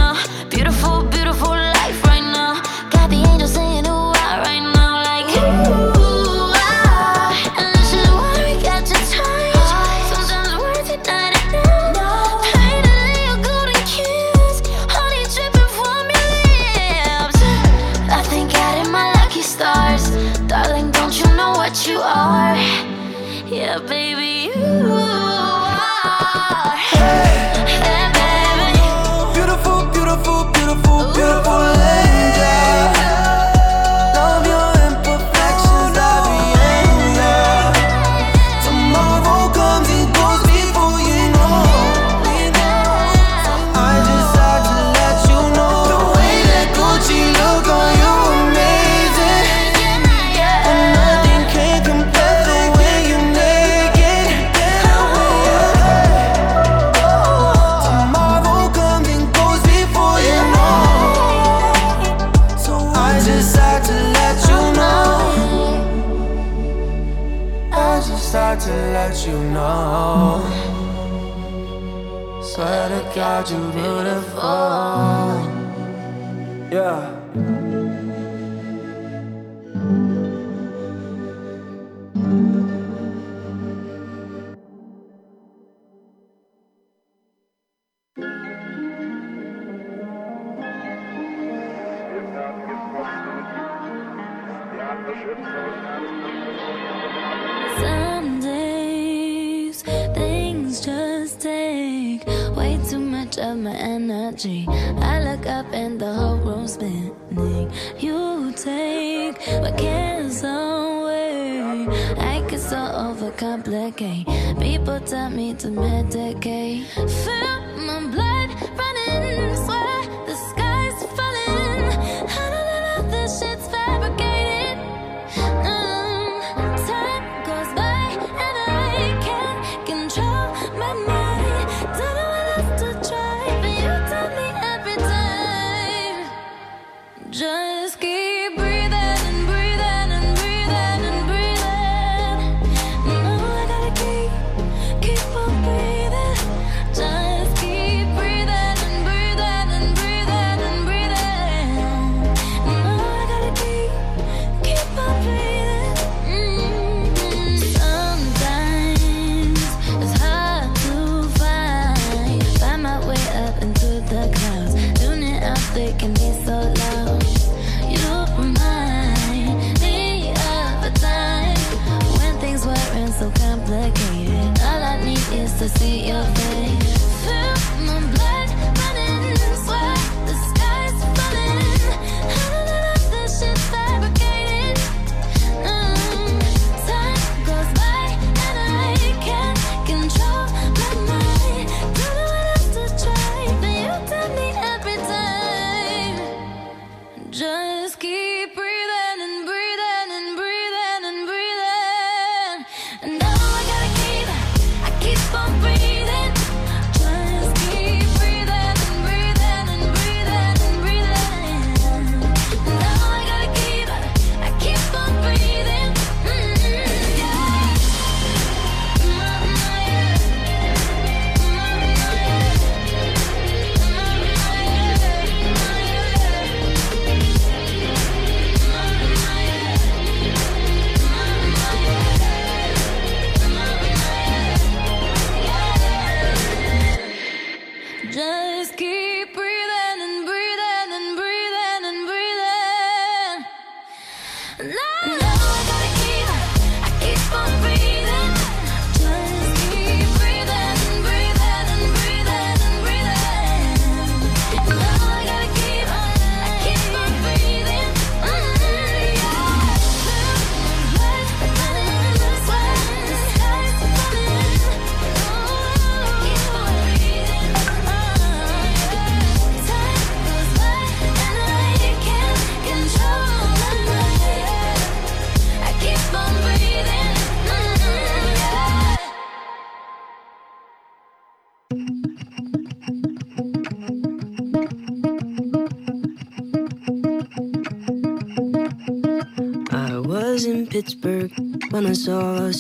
I should start to let you know. Swear to God, you're beautiful. Yeah.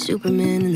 Superman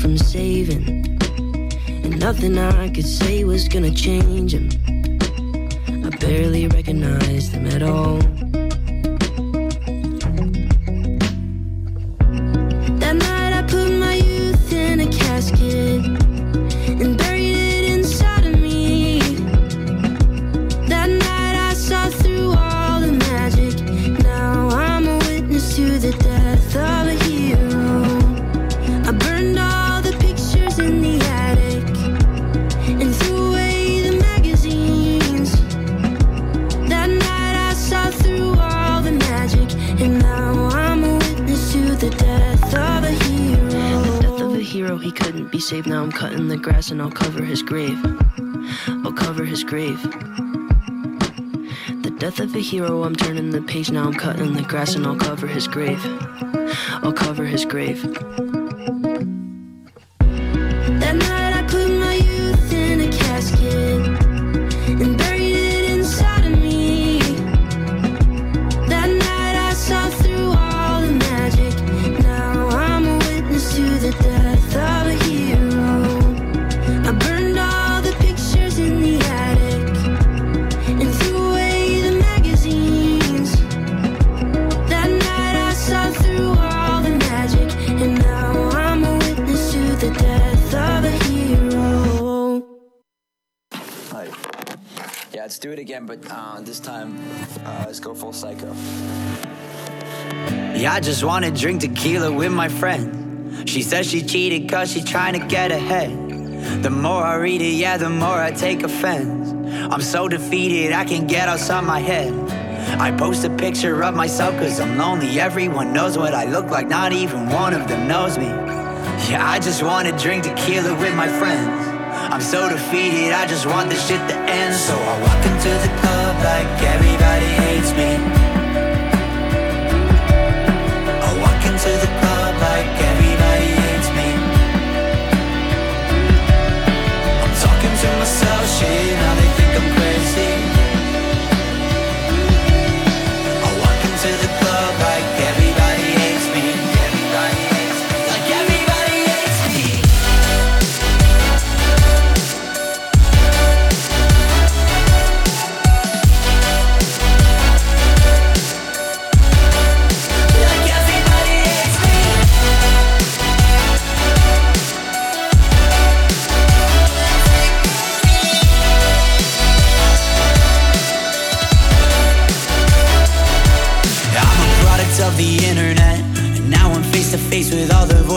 from saving. And nothing I could say was gonna change him. I barely recognized him at all. Hero, I'm turning the page. Now I'm cutting the grass and I'll cover his grave. I'll cover his grave. But uh, this time, uh, let's go full psycho. Yeah, I just wanna drink tequila with my friend. She says she cheated cause she trying to get ahead. The more I read it, yeah, the more I take offense. I'm so defeated, I can't get outside my head. I post a picture of myself cause I'm lonely. Everyone knows what I look like, not even one of them knows me. Yeah, I just wanna drink tequila with my friends. I'm so defeated, I just want this shit to end. So I walk into the club like everybody hates me. I walk into the club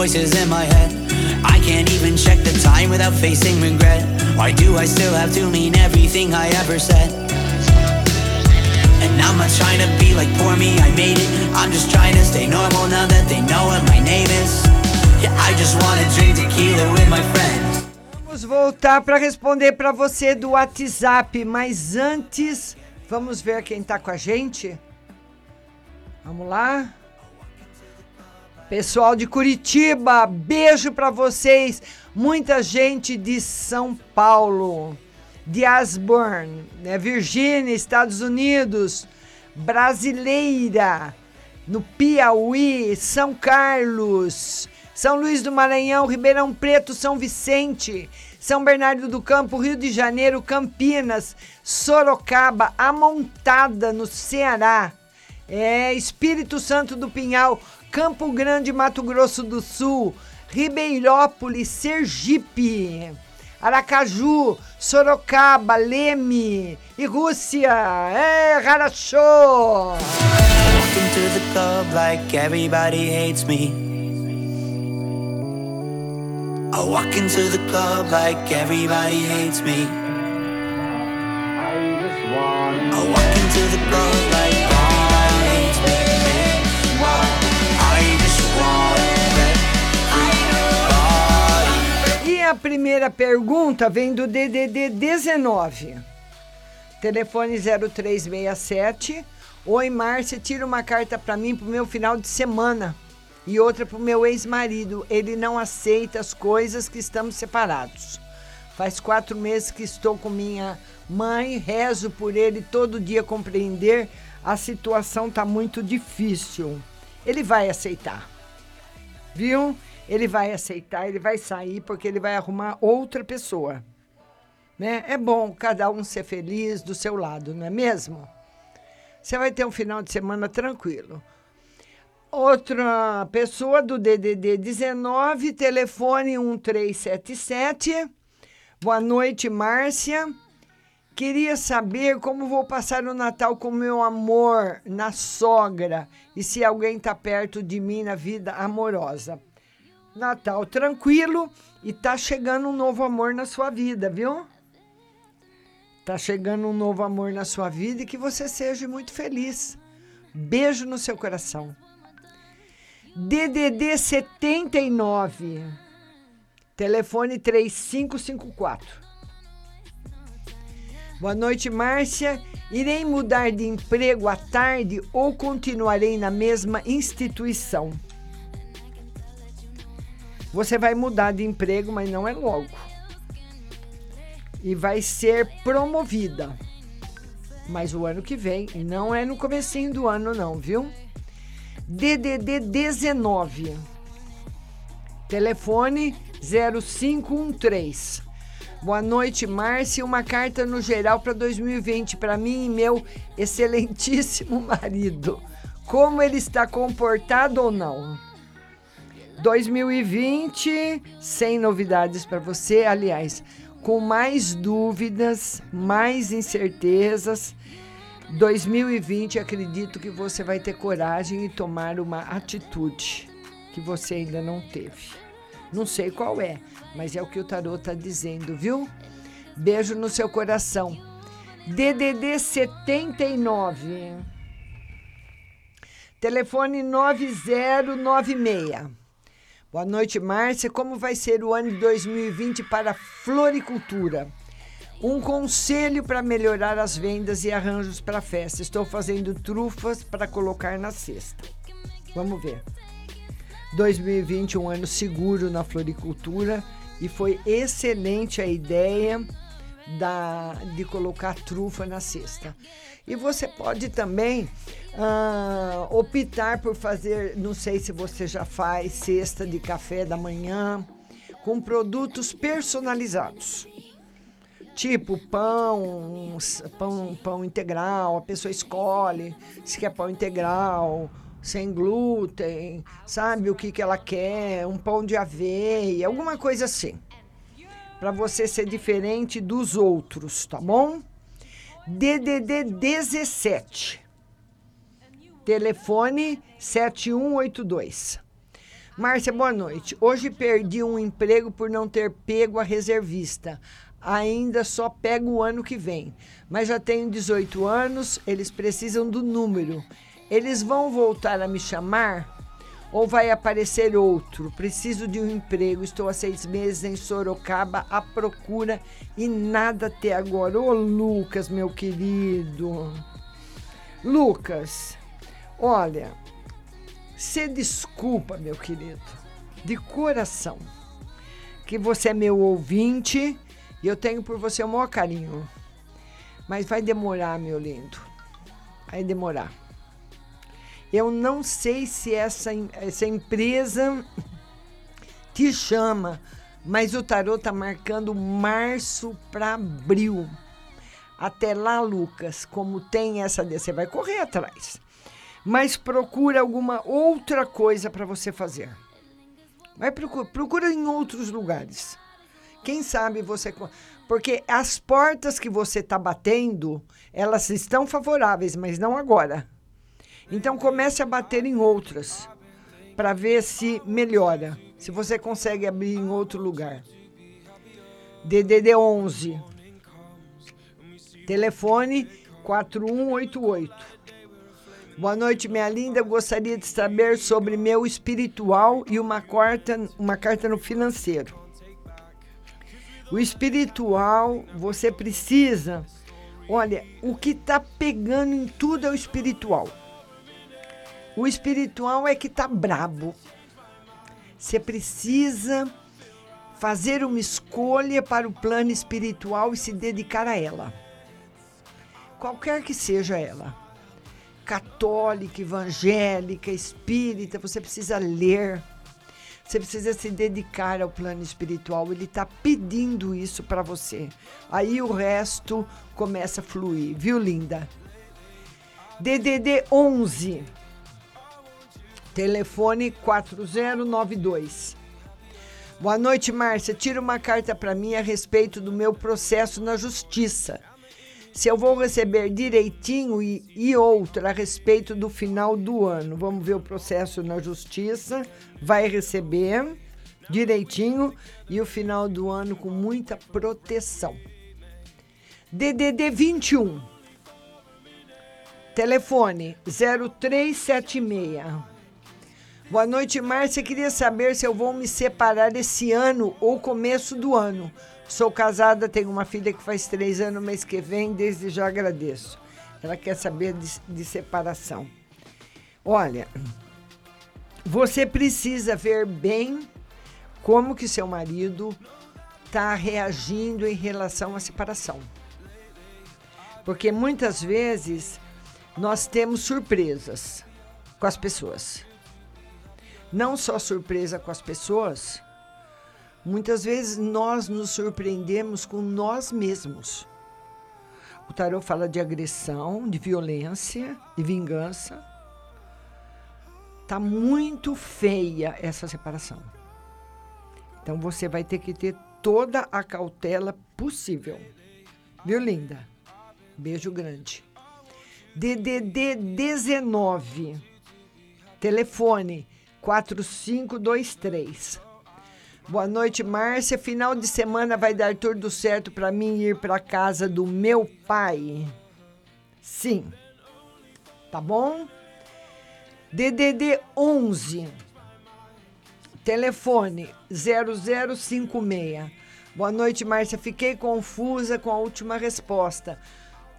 voices in my head. I can't even check the time without facing regret. Why do I still have to mean everything I ever said? And I'm not trying to be like poor me, I made it. I'm just trying to stay normal now that they know what my name is. Yeah, I just wanna drink tequila with my friends. Vamos voltar para responder para você do WhatsApp, mas antes, vamos ver quem tá com a gente? Vamos lá? Pessoal de Curitiba, beijo para vocês. Muita gente de São Paulo, de Asburn, né? Virgínia, Estados Unidos, brasileira, no Piauí, São Carlos, São Luís do Maranhão, Ribeirão Preto, São Vicente, São Bernardo do Campo, Rio de Janeiro, Campinas, Sorocaba, Amontada, no Ceará. É, Espírito Santo do Pinhal, Campo Grande, Mato Grosso do Sul, Ribeirópolis, Sergipe, Aracaju, Sorocaba, Leme e Rússia. É, Harachô! Walk into the club like everybody hates me. I walk into the club like everybody hates me. I walk into the club primeira pergunta vem do DDD 19. Telefone 0367 Oi, Márcia, tira uma carta para mim pro meu final de semana e outra pro meu ex-marido. Ele não aceita as coisas que estamos separados. Faz quatro meses que estou com minha mãe, rezo por ele todo dia compreender. A situação tá muito difícil. Ele vai aceitar, viu? Ele vai aceitar, ele vai sair porque ele vai arrumar outra pessoa. Né? É bom cada um ser feliz do seu lado, não é mesmo? Você vai ter um final de semana tranquilo. Outra pessoa do DDD 19, telefone 1377. Boa noite, Márcia. Queria saber como vou passar o Natal com meu amor na sogra e se alguém está perto de mim na vida amorosa. Natal tranquilo e tá chegando um novo amor na sua vida, viu? Tá chegando um novo amor na sua vida e que você seja muito feliz. Beijo no seu coração. DDD 79. Telefone 3554. Boa noite, Márcia. Irei mudar de emprego à tarde ou continuarei na mesma instituição? Você vai mudar de emprego, mas não é logo e vai ser promovida. Mas o ano que vem, não é no comecinho do ano não, viu? DDD 19. Telefone 0513. Boa noite, Márcia. Uma carta no geral para 2020 para mim e meu excelentíssimo marido. Como ele está comportado ou não? 2020, sem novidades para você. Aliás, com mais dúvidas, mais incertezas. 2020, acredito que você vai ter coragem e tomar uma atitude que você ainda não teve. Não sei qual é, mas é o que o tarot está dizendo, viu? Beijo no seu coração. DDD 79. Telefone 9096. Boa noite, Márcia. Como vai ser o ano de 2020 para a floricultura? Um conselho para melhorar as vendas e arranjos para festa. Estou fazendo trufas para colocar na cesta. Vamos ver. 2020, um ano seguro na floricultura e foi excelente a ideia da, de colocar trufa na cesta. E você pode também ah, optar por fazer, não sei se você já faz, cesta de café da manhã com produtos personalizados. Tipo pão, pão, pão integral, a pessoa escolhe se quer pão integral, sem glúten, sabe o que, que ela quer, um pão de aveia, alguma coisa assim. Para você ser diferente dos outros, tá bom? DDD 17. Telefone 7182. Márcia, boa noite. Hoje perdi um emprego por não ter pego a reservista. Ainda só pego o ano que vem. Mas já tenho 18 anos, eles precisam do número. Eles vão voltar a me chamar? Ou vai aparecer outro? Preciso de um emprego. Estou há seis meses em Sorocaba à procura e nada até agora. Ô, Lucas, meu querido. Lucas, olha, você desculpa, meu querido, de coração, que você é meu ouvinte e eu tenho por você o maior carinho. Mas vai demorar, meu lindo. Vai demorar. Eu não sei se essa, essa empresa te chama, mas o tarot está marcando março para abril. Até lá, Lucas, como tem essa, você vai correr atrás. Mas procura alguma outra coisa para você fazer. Vai procura, procura em outros lugares. Quem sabe você porque as portas que você está batendo, elas estão favoráveis, mas não agora. Então comece a bater em outras para ver se melhora, se você consegue abrir em outro lugar. DDD 11 Telefone 4188. Boa noite, minha linda. Gostaria de saber sobre meu espiritual e uma carta, uma carta no financeiro. O espiritual, você precisa Olha, o que está pegando em tudo é o espiritual. O espiritual é que está brabo. Você precisa fazer uma escolha para o plano espiritual e se dedicar a ela. Qualquer que seja ela. Católica, evangélica, espírita, você precisa ler. Você precisa se dedicar ao plano espiritual. Ele está pedindo isso para você. Aí o resto começa a fluir, viu, linda? DDD 11 Telefone 4092. Boa noite, Márcia. Tira uma carta para mim a respeito do meu processo na justiça. Se eu vou receber direitinho e, e outra a respeito do final do ano. Vamos ver o processo na justiça. Vai receber direitinho e o final do ano com muita proteção. DDD 21. Telefone 0376. Boa noite, Márcia. Queria saber se eu vou me separar esse ano ou começo do ano. Sou casada, tenho uma filha que faz três anos mês que vem, desde já agradeço. Ela quer saber de, de separação. Olha, você precisa ver bem como que seu marido está reagindo em relação à separação. Porque muitas vezes nós temos surpresas com as pessoas não só surpresa com as pessoas, muitas vezes nós nos surpreendemos com nós mesmos. O tarô fala de agressão, de violência, de vingança. Tá muito feia essa separação. Então você vai ter que ter toda a cautela possível. Viu, linda? Beijo grande. DDD 19. Telefone 4523. Boa noite, Márcia. Final de semana vai dar tudo certo para mim ir para casa do meu pai? Sim. Tá bom? DDD 11. Telefone 0056. Boa noite, Márcia. Fiquei confusa com a última resposta.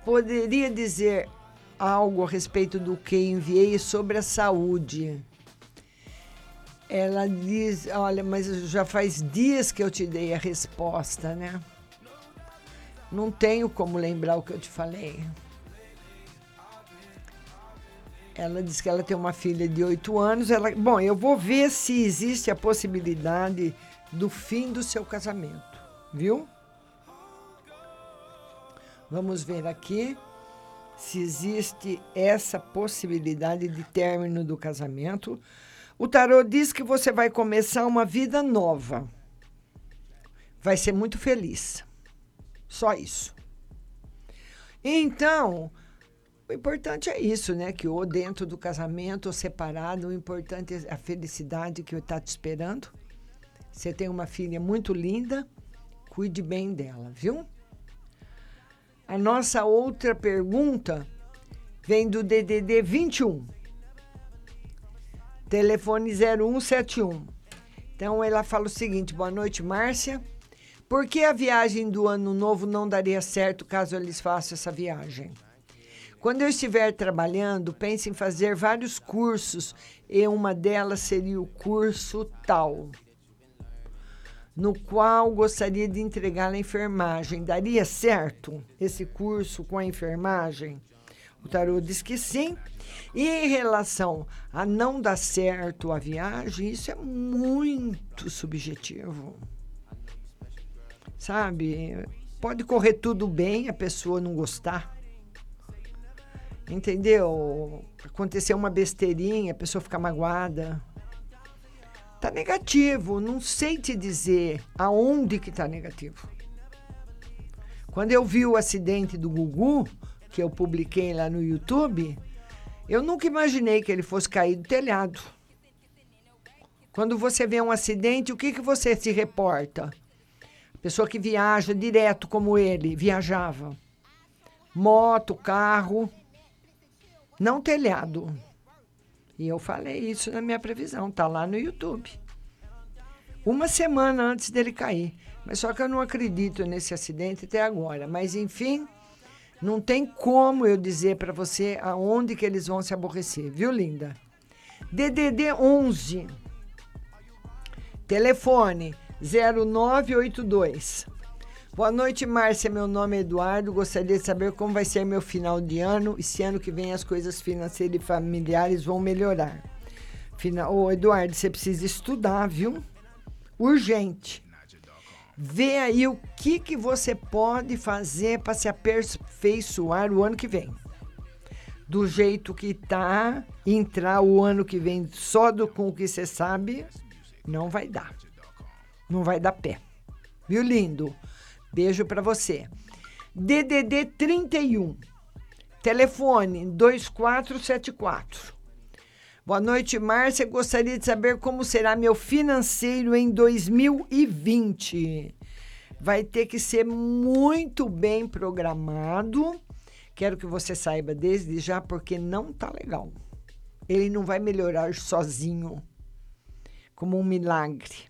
Poderia dizer algo a respeito do que enviei sobre a saúde? Ela diz: Olha, mas já faz dias que eu te dei a resposta, né? Não tenho como lembrar o que eu te falei. Ela diz que ela tem uma filha de 8 anos. Ela, bom, eu vou ver se existe a possibilidade do fim do seu casamento, viu? Vamos ver aqui se existe essa possibilidade de término do casamento. O tarô diz que você vai começar uma vida nova. Vai ser muito feliz. Só isso. Então, o importante é isso, né? Que ou dentro do casamento ou separado, o importante é a felicidade que está te esperando. Você tem uma filha muito linda, cuide bem dela, viu? A nossa outra pergunta vem do DDD 21 telefone 0171. Então ela fala o seguinte: boa noite, Márcia. Por que a viagem do ano novo não daria certo caso eles façam essa viagem? Quando eu estiver trabalhando, pense em fazer vários cursos e uma delas seria o curso tal, no qual gostaria de entregar a enfermagem. Daria certo esse curso com a enfermagem? O tarô diz que sim. E em relação a não dar certo a viagem, isso é muito subjetivo. Sabe? Pode correr tudo bem, a pessoa não gostar. Entendeu? Acontecer uma besteirinha, a pessoa ficar magoada. Tá negativo, não sei te dizer aonde que tá negativo. Quando eu vi o acidente do Gugu, que eu publiquei lá no YouTube, eu nunca imaginei que ele fosse cair do telhado. Quando você vê um acidente, o que, que você se reporta? Pessoa que viaja direto como ele viajava. Moto, carro, não telhado. E eu falei isso na minha previsão, tá lá no YouTube. Uma semana antes dele cair. Mas só que eu não acredito nesse acidente até agora. Mas enfim, Não tem como eu dizer para você aonde que eles vão se aborrecer, viu, linda? DDD 11. Telefone 0982. Boa noite, Márcia. Meu nome é Eduardo. Gostaria de saber como vai ser meu final de ano e se ano que vem as coisas financeiras e familiares vão melhorar. Final... Ô, Eduardo, você precisa estudar, viu? Urgente. Vê aí o que, que você pode fazer para se aperfeiçoar o ano que vem. Do jeito que tá, entrar o ano que vem só do, com o que você sabe, não vai dar. Não vai dar pé. Viu, lindo? Beijo para você. DDD 31. Telefone 2474. Boa noite, Márcia. Gostaria de saber como será meu financeiro em 2020. Vai ter que ser muito bem programado. Quero que você saiba desde já, porque não tá legal. Ele não vai melhorar sozinho, como um milagre.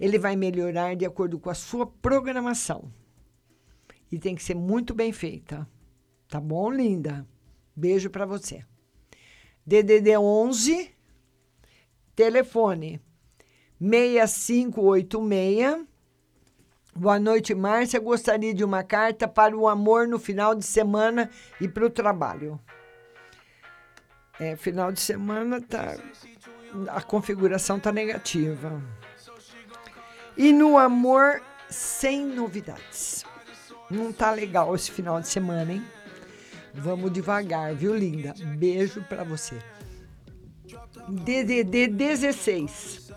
Ele vai melhorar de acordo com a sua programação. E tem que ser muito bem feita. Tá bom, linda? Beijo para você. DDD 11, telefone 6586. Boa noite, Márcia. Gostaria de uma carta para o amor no final de semana e para o trabalho. É, final de semana tá a configuração tá negativa. E no amor sem novidades. Não tá legal esse final de semana, hein? Vamos devagar, viu, linda? Beijo para você. DDD 16.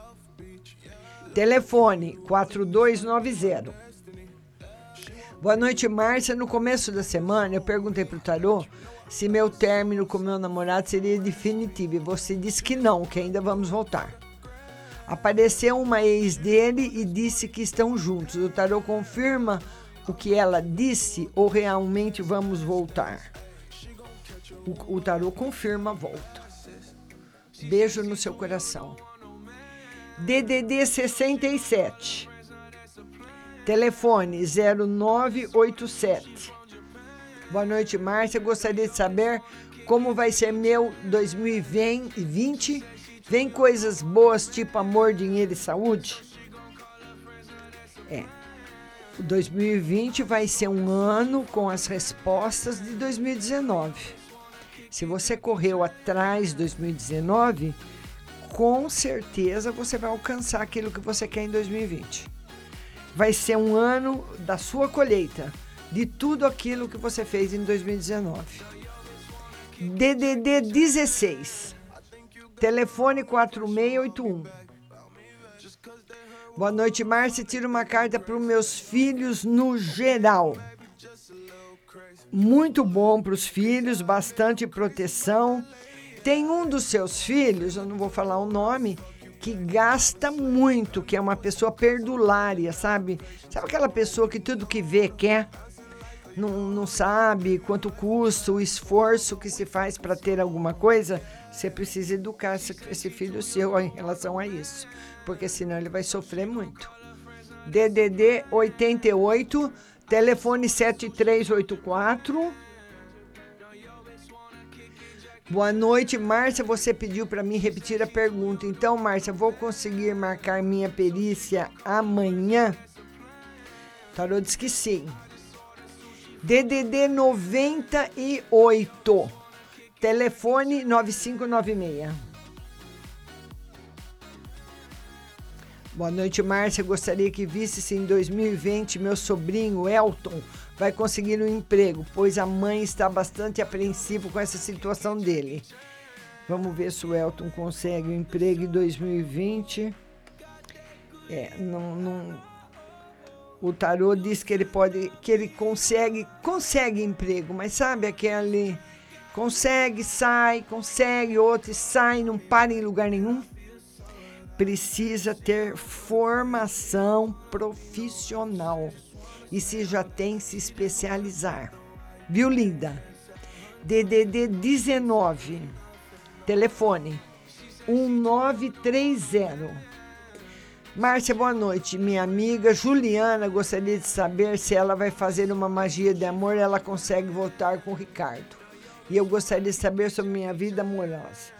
Telefone 4290. Boa noite, Márcia. No começo da semana, eu perguntei pro tarô se meu término com meu namorado seria definitivo. E você disse que não, que ainda vamos voltar. Apareceu uma ex dele e disse que estão juntos. O tarô confirma o que ela disse ou realmente vamos voltar? O, o tarô confirma a volta. Beijo no seu coração. DDD 67. Telefone 0987. Boa noite, Márcia. Gostaria de saber como vai ser meu 2020. Vem coisas boas, tipo amor, dinheiro e saúde? É. O 2020 vai ser um ano com as respostas de 2019. Se você correu atrás de 2019, com certeza você vai alcançar aquilo que você quer em 2020. Vai ser um ano da sua colheita, de tudo aquilo que você fez em 2019. DDD 16, telefone 4681. Boa noite, Márcia. Tira uma carta para os meus filhos no geral muito bom para os filhos, bastante proteção. Tem um dos seus filhos, eu não vou falar o nome, que gasta muito, que é uma pessoa perdulária, sabe? Sabe aquela pessoa que tudo que vê quer? Não, não sabe quanto custa, o esforço que se faz para ter alguma coisa? Você precisa educar esse, filho seu em relação a isso, porque senão ele vai sofrer muito. DDD 88 Telefone 7384. Boa noite, Márcia. Você pediu para mim repetir a pergunta. Então, Márcia, vou conseguir marcar minha perícia amanhã? Tarô diz que sim. DDD 98. Telefone 9596. Boa noite, Márcia. Gostaria que visse se em 2020 meu sobrinho Elton vai conseguir um emprego, pois a mãe está bastante apreensiva com essa situação dele. Vamos ver se o Elton consegue um emprego em 2020. É, não, não, o tarô diz que ele pode, que ele consegue, consegue emprego, mas sabe aquele consegue, sai, consegue, outro sai, não para em lugar nenhum precisa ter formação profissional e se já tem se especializar. Viu, linda? DDD 19, telefone 1930. Márcia, boa noite. Minha amiga Juliana gostaria de saber se ela vai fazer uma magia de amor ela consegue voltar com o Ricardo. E eu gostaria de saber sobre minha vida amorosa.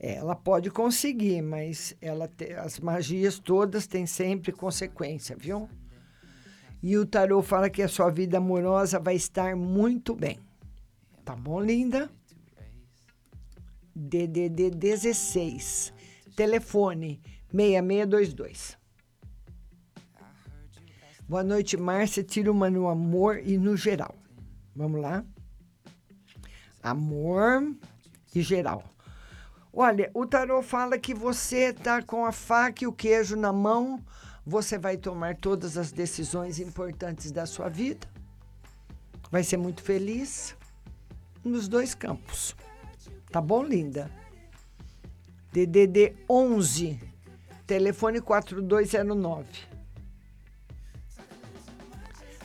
Ela pode conseguir, mas ela te- as magias todas têm sempre consequência, viu? E o tarô fala que a sua vida amorosa vai estar muito bem. Tá bom, linda? DDD 16. Telefone 6622. Boa noite, Márcia. Tira uma no amor e no geral. Vamos lá? Amor e geral. Olha, o tarô fala que você tá com a faca e o queijo na mão, você vai tomar todas as decisões importantes da sua vida. Vai ser muito feliz nos dois campos. Tá bom, linda? DDD 11, telefone 4209.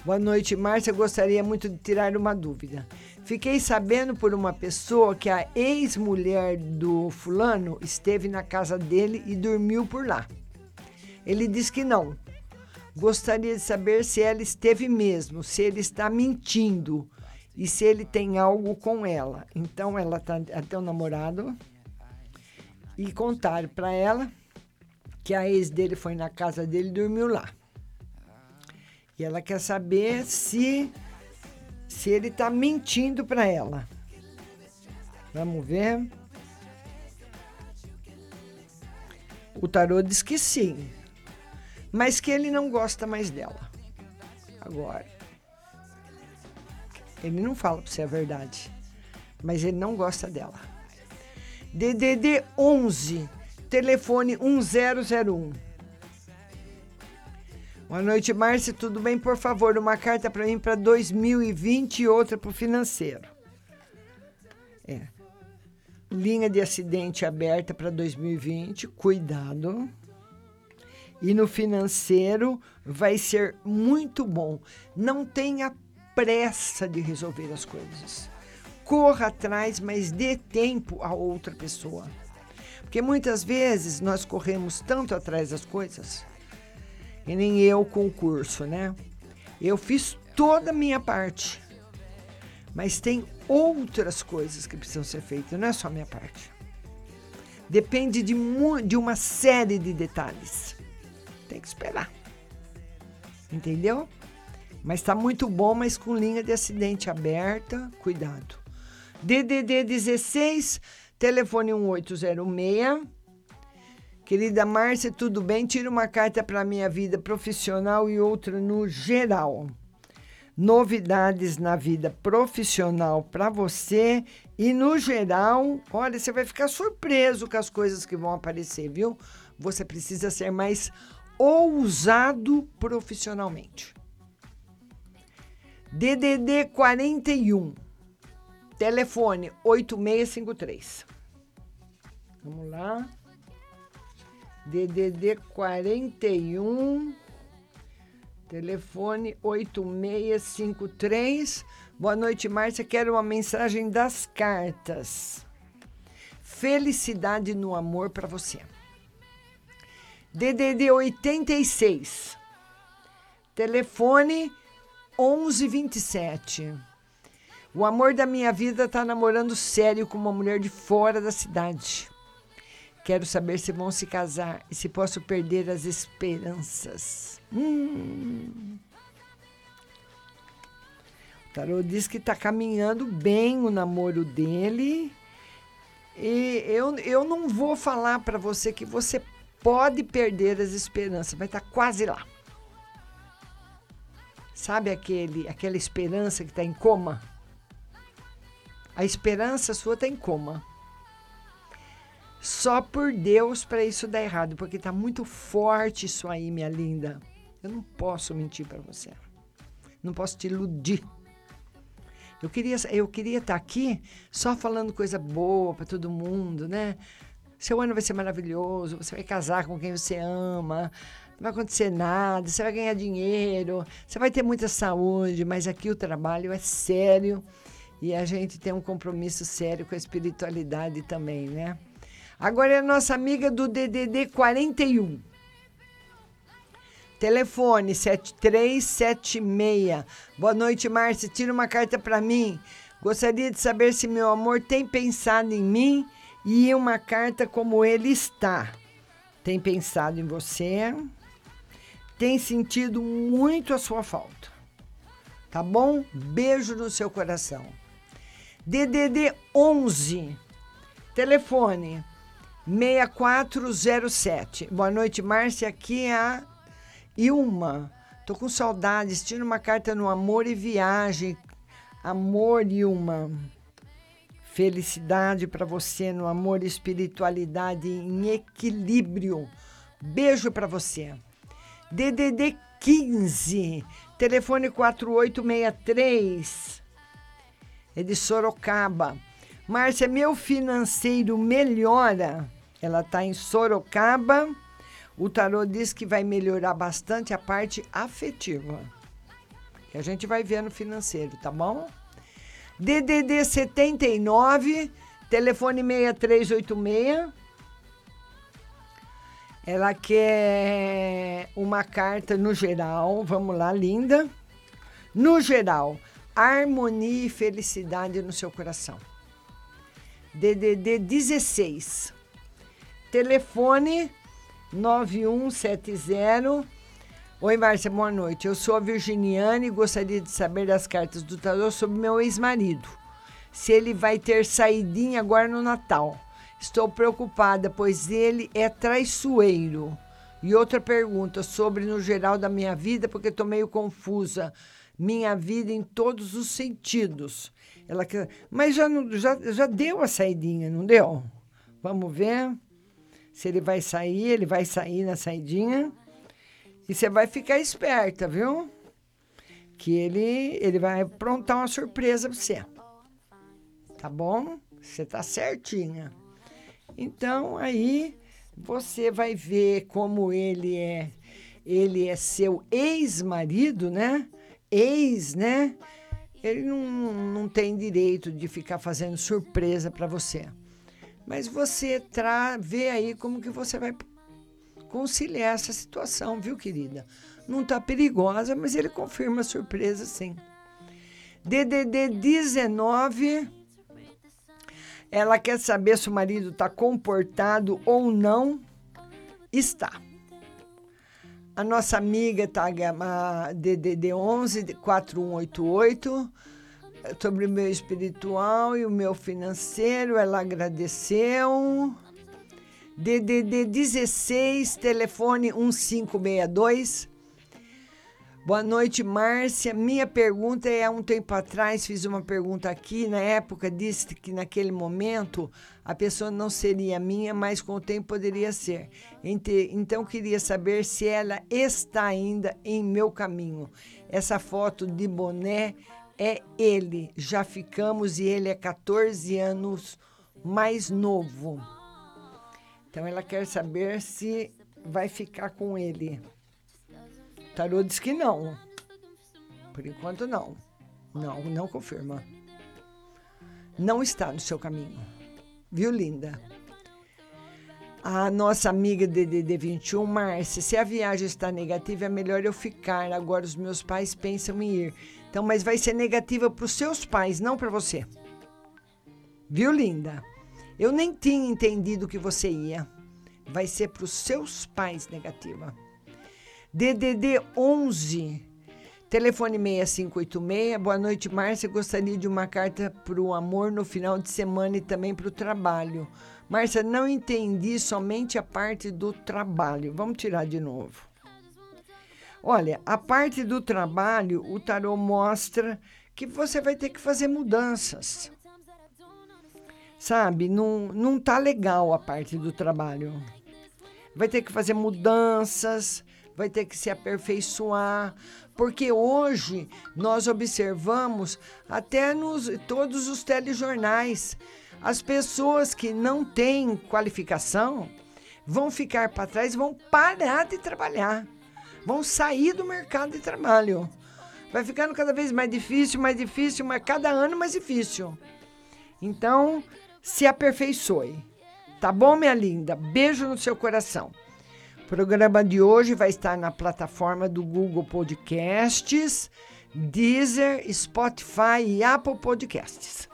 Boa noite, Márcia. Gostaria muito de tirar uma dúvida. Fiquei sabendo por uma pessoa que a ex-mulher do fulano esteve na casa dele e dormiu por lá. Ele diz que não. Gostaria de saber se ela esteve mesmo, se ele está mentindo e se ele tem algo com ela. Então ela tá até o namorado e contaram para ela que a ex dele foi na casa dele e dormiu lá. E ela quer saber se se ele está mentindo para ela. Vamos ver. O tarô diz que sim, mas que ele não gosta mais dela. Agora, ele não fala para você a verdade, mas ele não gosta dela. DDD 11, telefone 1001. Boa noite, Márcia. Tudo bem? Por favor, uma carta para mim para 2020 e outra para o financeiro. É. Linha de acidente aberta para 2020, cuidado. E no financeiro vai ser muito bom. Não tenha pressa de resolver as coisas. Corra atrás, mas dê tempo a outra pessoa. Porque muitas vezes nós corremos tanto atrás das coisas e nem eu com o curso, né? Eu fiz toda a minha parte. Mas tem outras coisas que precisam ser feitas, não é só a minha parte. Depende de, de uma série de detalhes. Tem que esperar. Entendeu? Mas está muito bom, mas com linha de acidente aberta, cuidado. DDD 16, telefone 1806. Querida Márcia, tudo bem? Tira uma carta para minha vida profissional e outra no geral. Novidades na vida profissional para você e no geral, olha, você vai ficar surpreso com as coisas que vão aparecer, viu? Você precisa ser mais ousado profissionalmente. DDD 41, telefone 8653. Vamos lá. DDD 41, telefone 8653. Boa noite, Márcia. Quero uma mensagem das cartas. Felicidade no amor para você. DDD 86, telefone 1127. O amor da minha vida está namorando sério com uma mulher de fora da cidade. Quero saber se vão se casar e se posso perder as esperanças. Hum. O tarô diz que está caminhando bem o namoro dele. E eu, eu não vou falar para você que você pode perder as esperanças, vai estar quase lá. Sabe aquele, aquela esperança que está em coma? A esperança sua está em coma só por Deus para isso dar errado, porque tá muito forte isso aí, minha linda. Eu não posso mentir para você. Não posso te iludir. Eu queria eu queria estar aqui só falando coisa boa para todo mundo, né? Seu ano vai ser maravilhoso, você vai casar com quem você ama, não vai acontecer nada, você vai ganhar dinheiro, você vai ter muita saúde, mas aqui o trabalho é sério e a gente tem um compromisso sério com a espiritualidade também, né? Agora é nossa amiga do DDD 41. Telefone 7376. Boa noite, Márcia. Tira uma carta para mim. Gostaria de saber se meu amor tem pensado em mim e uma carta como ele está. Tem pensado em você. Tem sentido muito a sua falta. Tá bom? Beijo no seu coração. DDD 11. Telefone 6407. Boa noite, Márcia. Aqui é a Ilma. Tô com saudades. Tira uma carta no amor e viagem. Amor, Ilma. Felicidade para você no amor e espiritualidade em equilíbrio. Beijo para você. DDD 15, telefone 4863. É de Sorocaba. Márcia, meu financeiro melhora. Ela está em Sorocaba. O tarô diz que vai melhorar bastante a parte afetiva. Que a gente vai ver no financeiro, tá bom? DDD 79, telefone 6386. Ela quer uma carta no geral. Vamos lá, linda. No geral, harmonia e felicidade no seu coração. DDD 16. Telefone 9170. Oi, Márcia, boa noite. Eu sou a Virginiane e gostaria de saber das cartas do tarô sobre meu ex-marido. Se ele vai ter saidinha agora no Natal. Estou preocupada, pois ele é traiçoeiro. E outra pergunta sobre no geral da minha vida, porque estou meio confusa. Minha vida em todos os sentidos. Ela quer, mas já, já, já deu a saidinha, não deu? Vamos ver se ele vai sair. Ele vai sair na saidinha. E você vai ficar esperta, viu? Que ele, ele vai aprontar uma surpresa pra você. Tá bom? Você tá certinha. Então aí você vai ver como ele é, ele é seu ex-marido, né? Ex, né? Ele não, não tem direito de ficar fazendo surpresa para você. Mas você tra vê aí como que você vai conciliar essa situação, viu, querida? Não tá perigosa, mas ele confirma a surpresa, sim. DDD 19 ela quer saber se o marido está comportado ou não. Está. A nossa amiga está a DDD 11 4188 sobre o meu espiritual e o meu financeiro. Ela agradeceu. DDD 16, telefone 1562. Boa noite, Márcia. Minha pergunta é: há um tempo atrás fiz uma pergunta aqui. Na época, disse que naquele momento a pessoa não seria minha, mas com o tempo poderia ser. Então, queria saber se ela está ainda em meu caminho. Essa foto de boné é ele. Já ficamos e ele é 14 anos mais novo. Então, ela quer saber se vai ficar com ele. O tarô diz que não. Por enquanto, não. Não, não confirma. Não está no seu caminho. Viu, linda? A nossa amiga DDD 21, Márcia, se a viagem está negativa, é melhor eu ficar. Agora os meus pais pensam em ir. Então, mas vai ser negativa para os seus pais, não para você. Viu, linda? Eu nem tinha entendido que você ia. Vai ser para os seus pais negativa. DDD 11, telefone 6586. Boa noite, Márcia. Gostaria de uma carta para o amor no final de semana e também para o trabalho. Márcia, não entendi somente a parte do trabalho. Vamos tirar de novo. Olha, a parte do trabalho, o tarô mostra que você vai ter que fazer mudanças. Sabe, não, não tá legal a parte do trabalho. Vai ter que fazer mudanças, vai ter que se aperfeiçoar, porque hoje nós observamos até nos todos os telejornais, as pessoas que não têm qualificação vão ficar para trás, vão parar de trabalhar, vão sair do mercado de trabalho. Vai ficando cada vez mais difícil, mais difícil, mas cada ano mais difícil. Então, se aperfeiçoe. Tá bom, minha linda? Beijo no seu coração. O programa de hoje vai estar na plataforma do Google Podcasts, Deezer, Spotify e Apple Podcasts.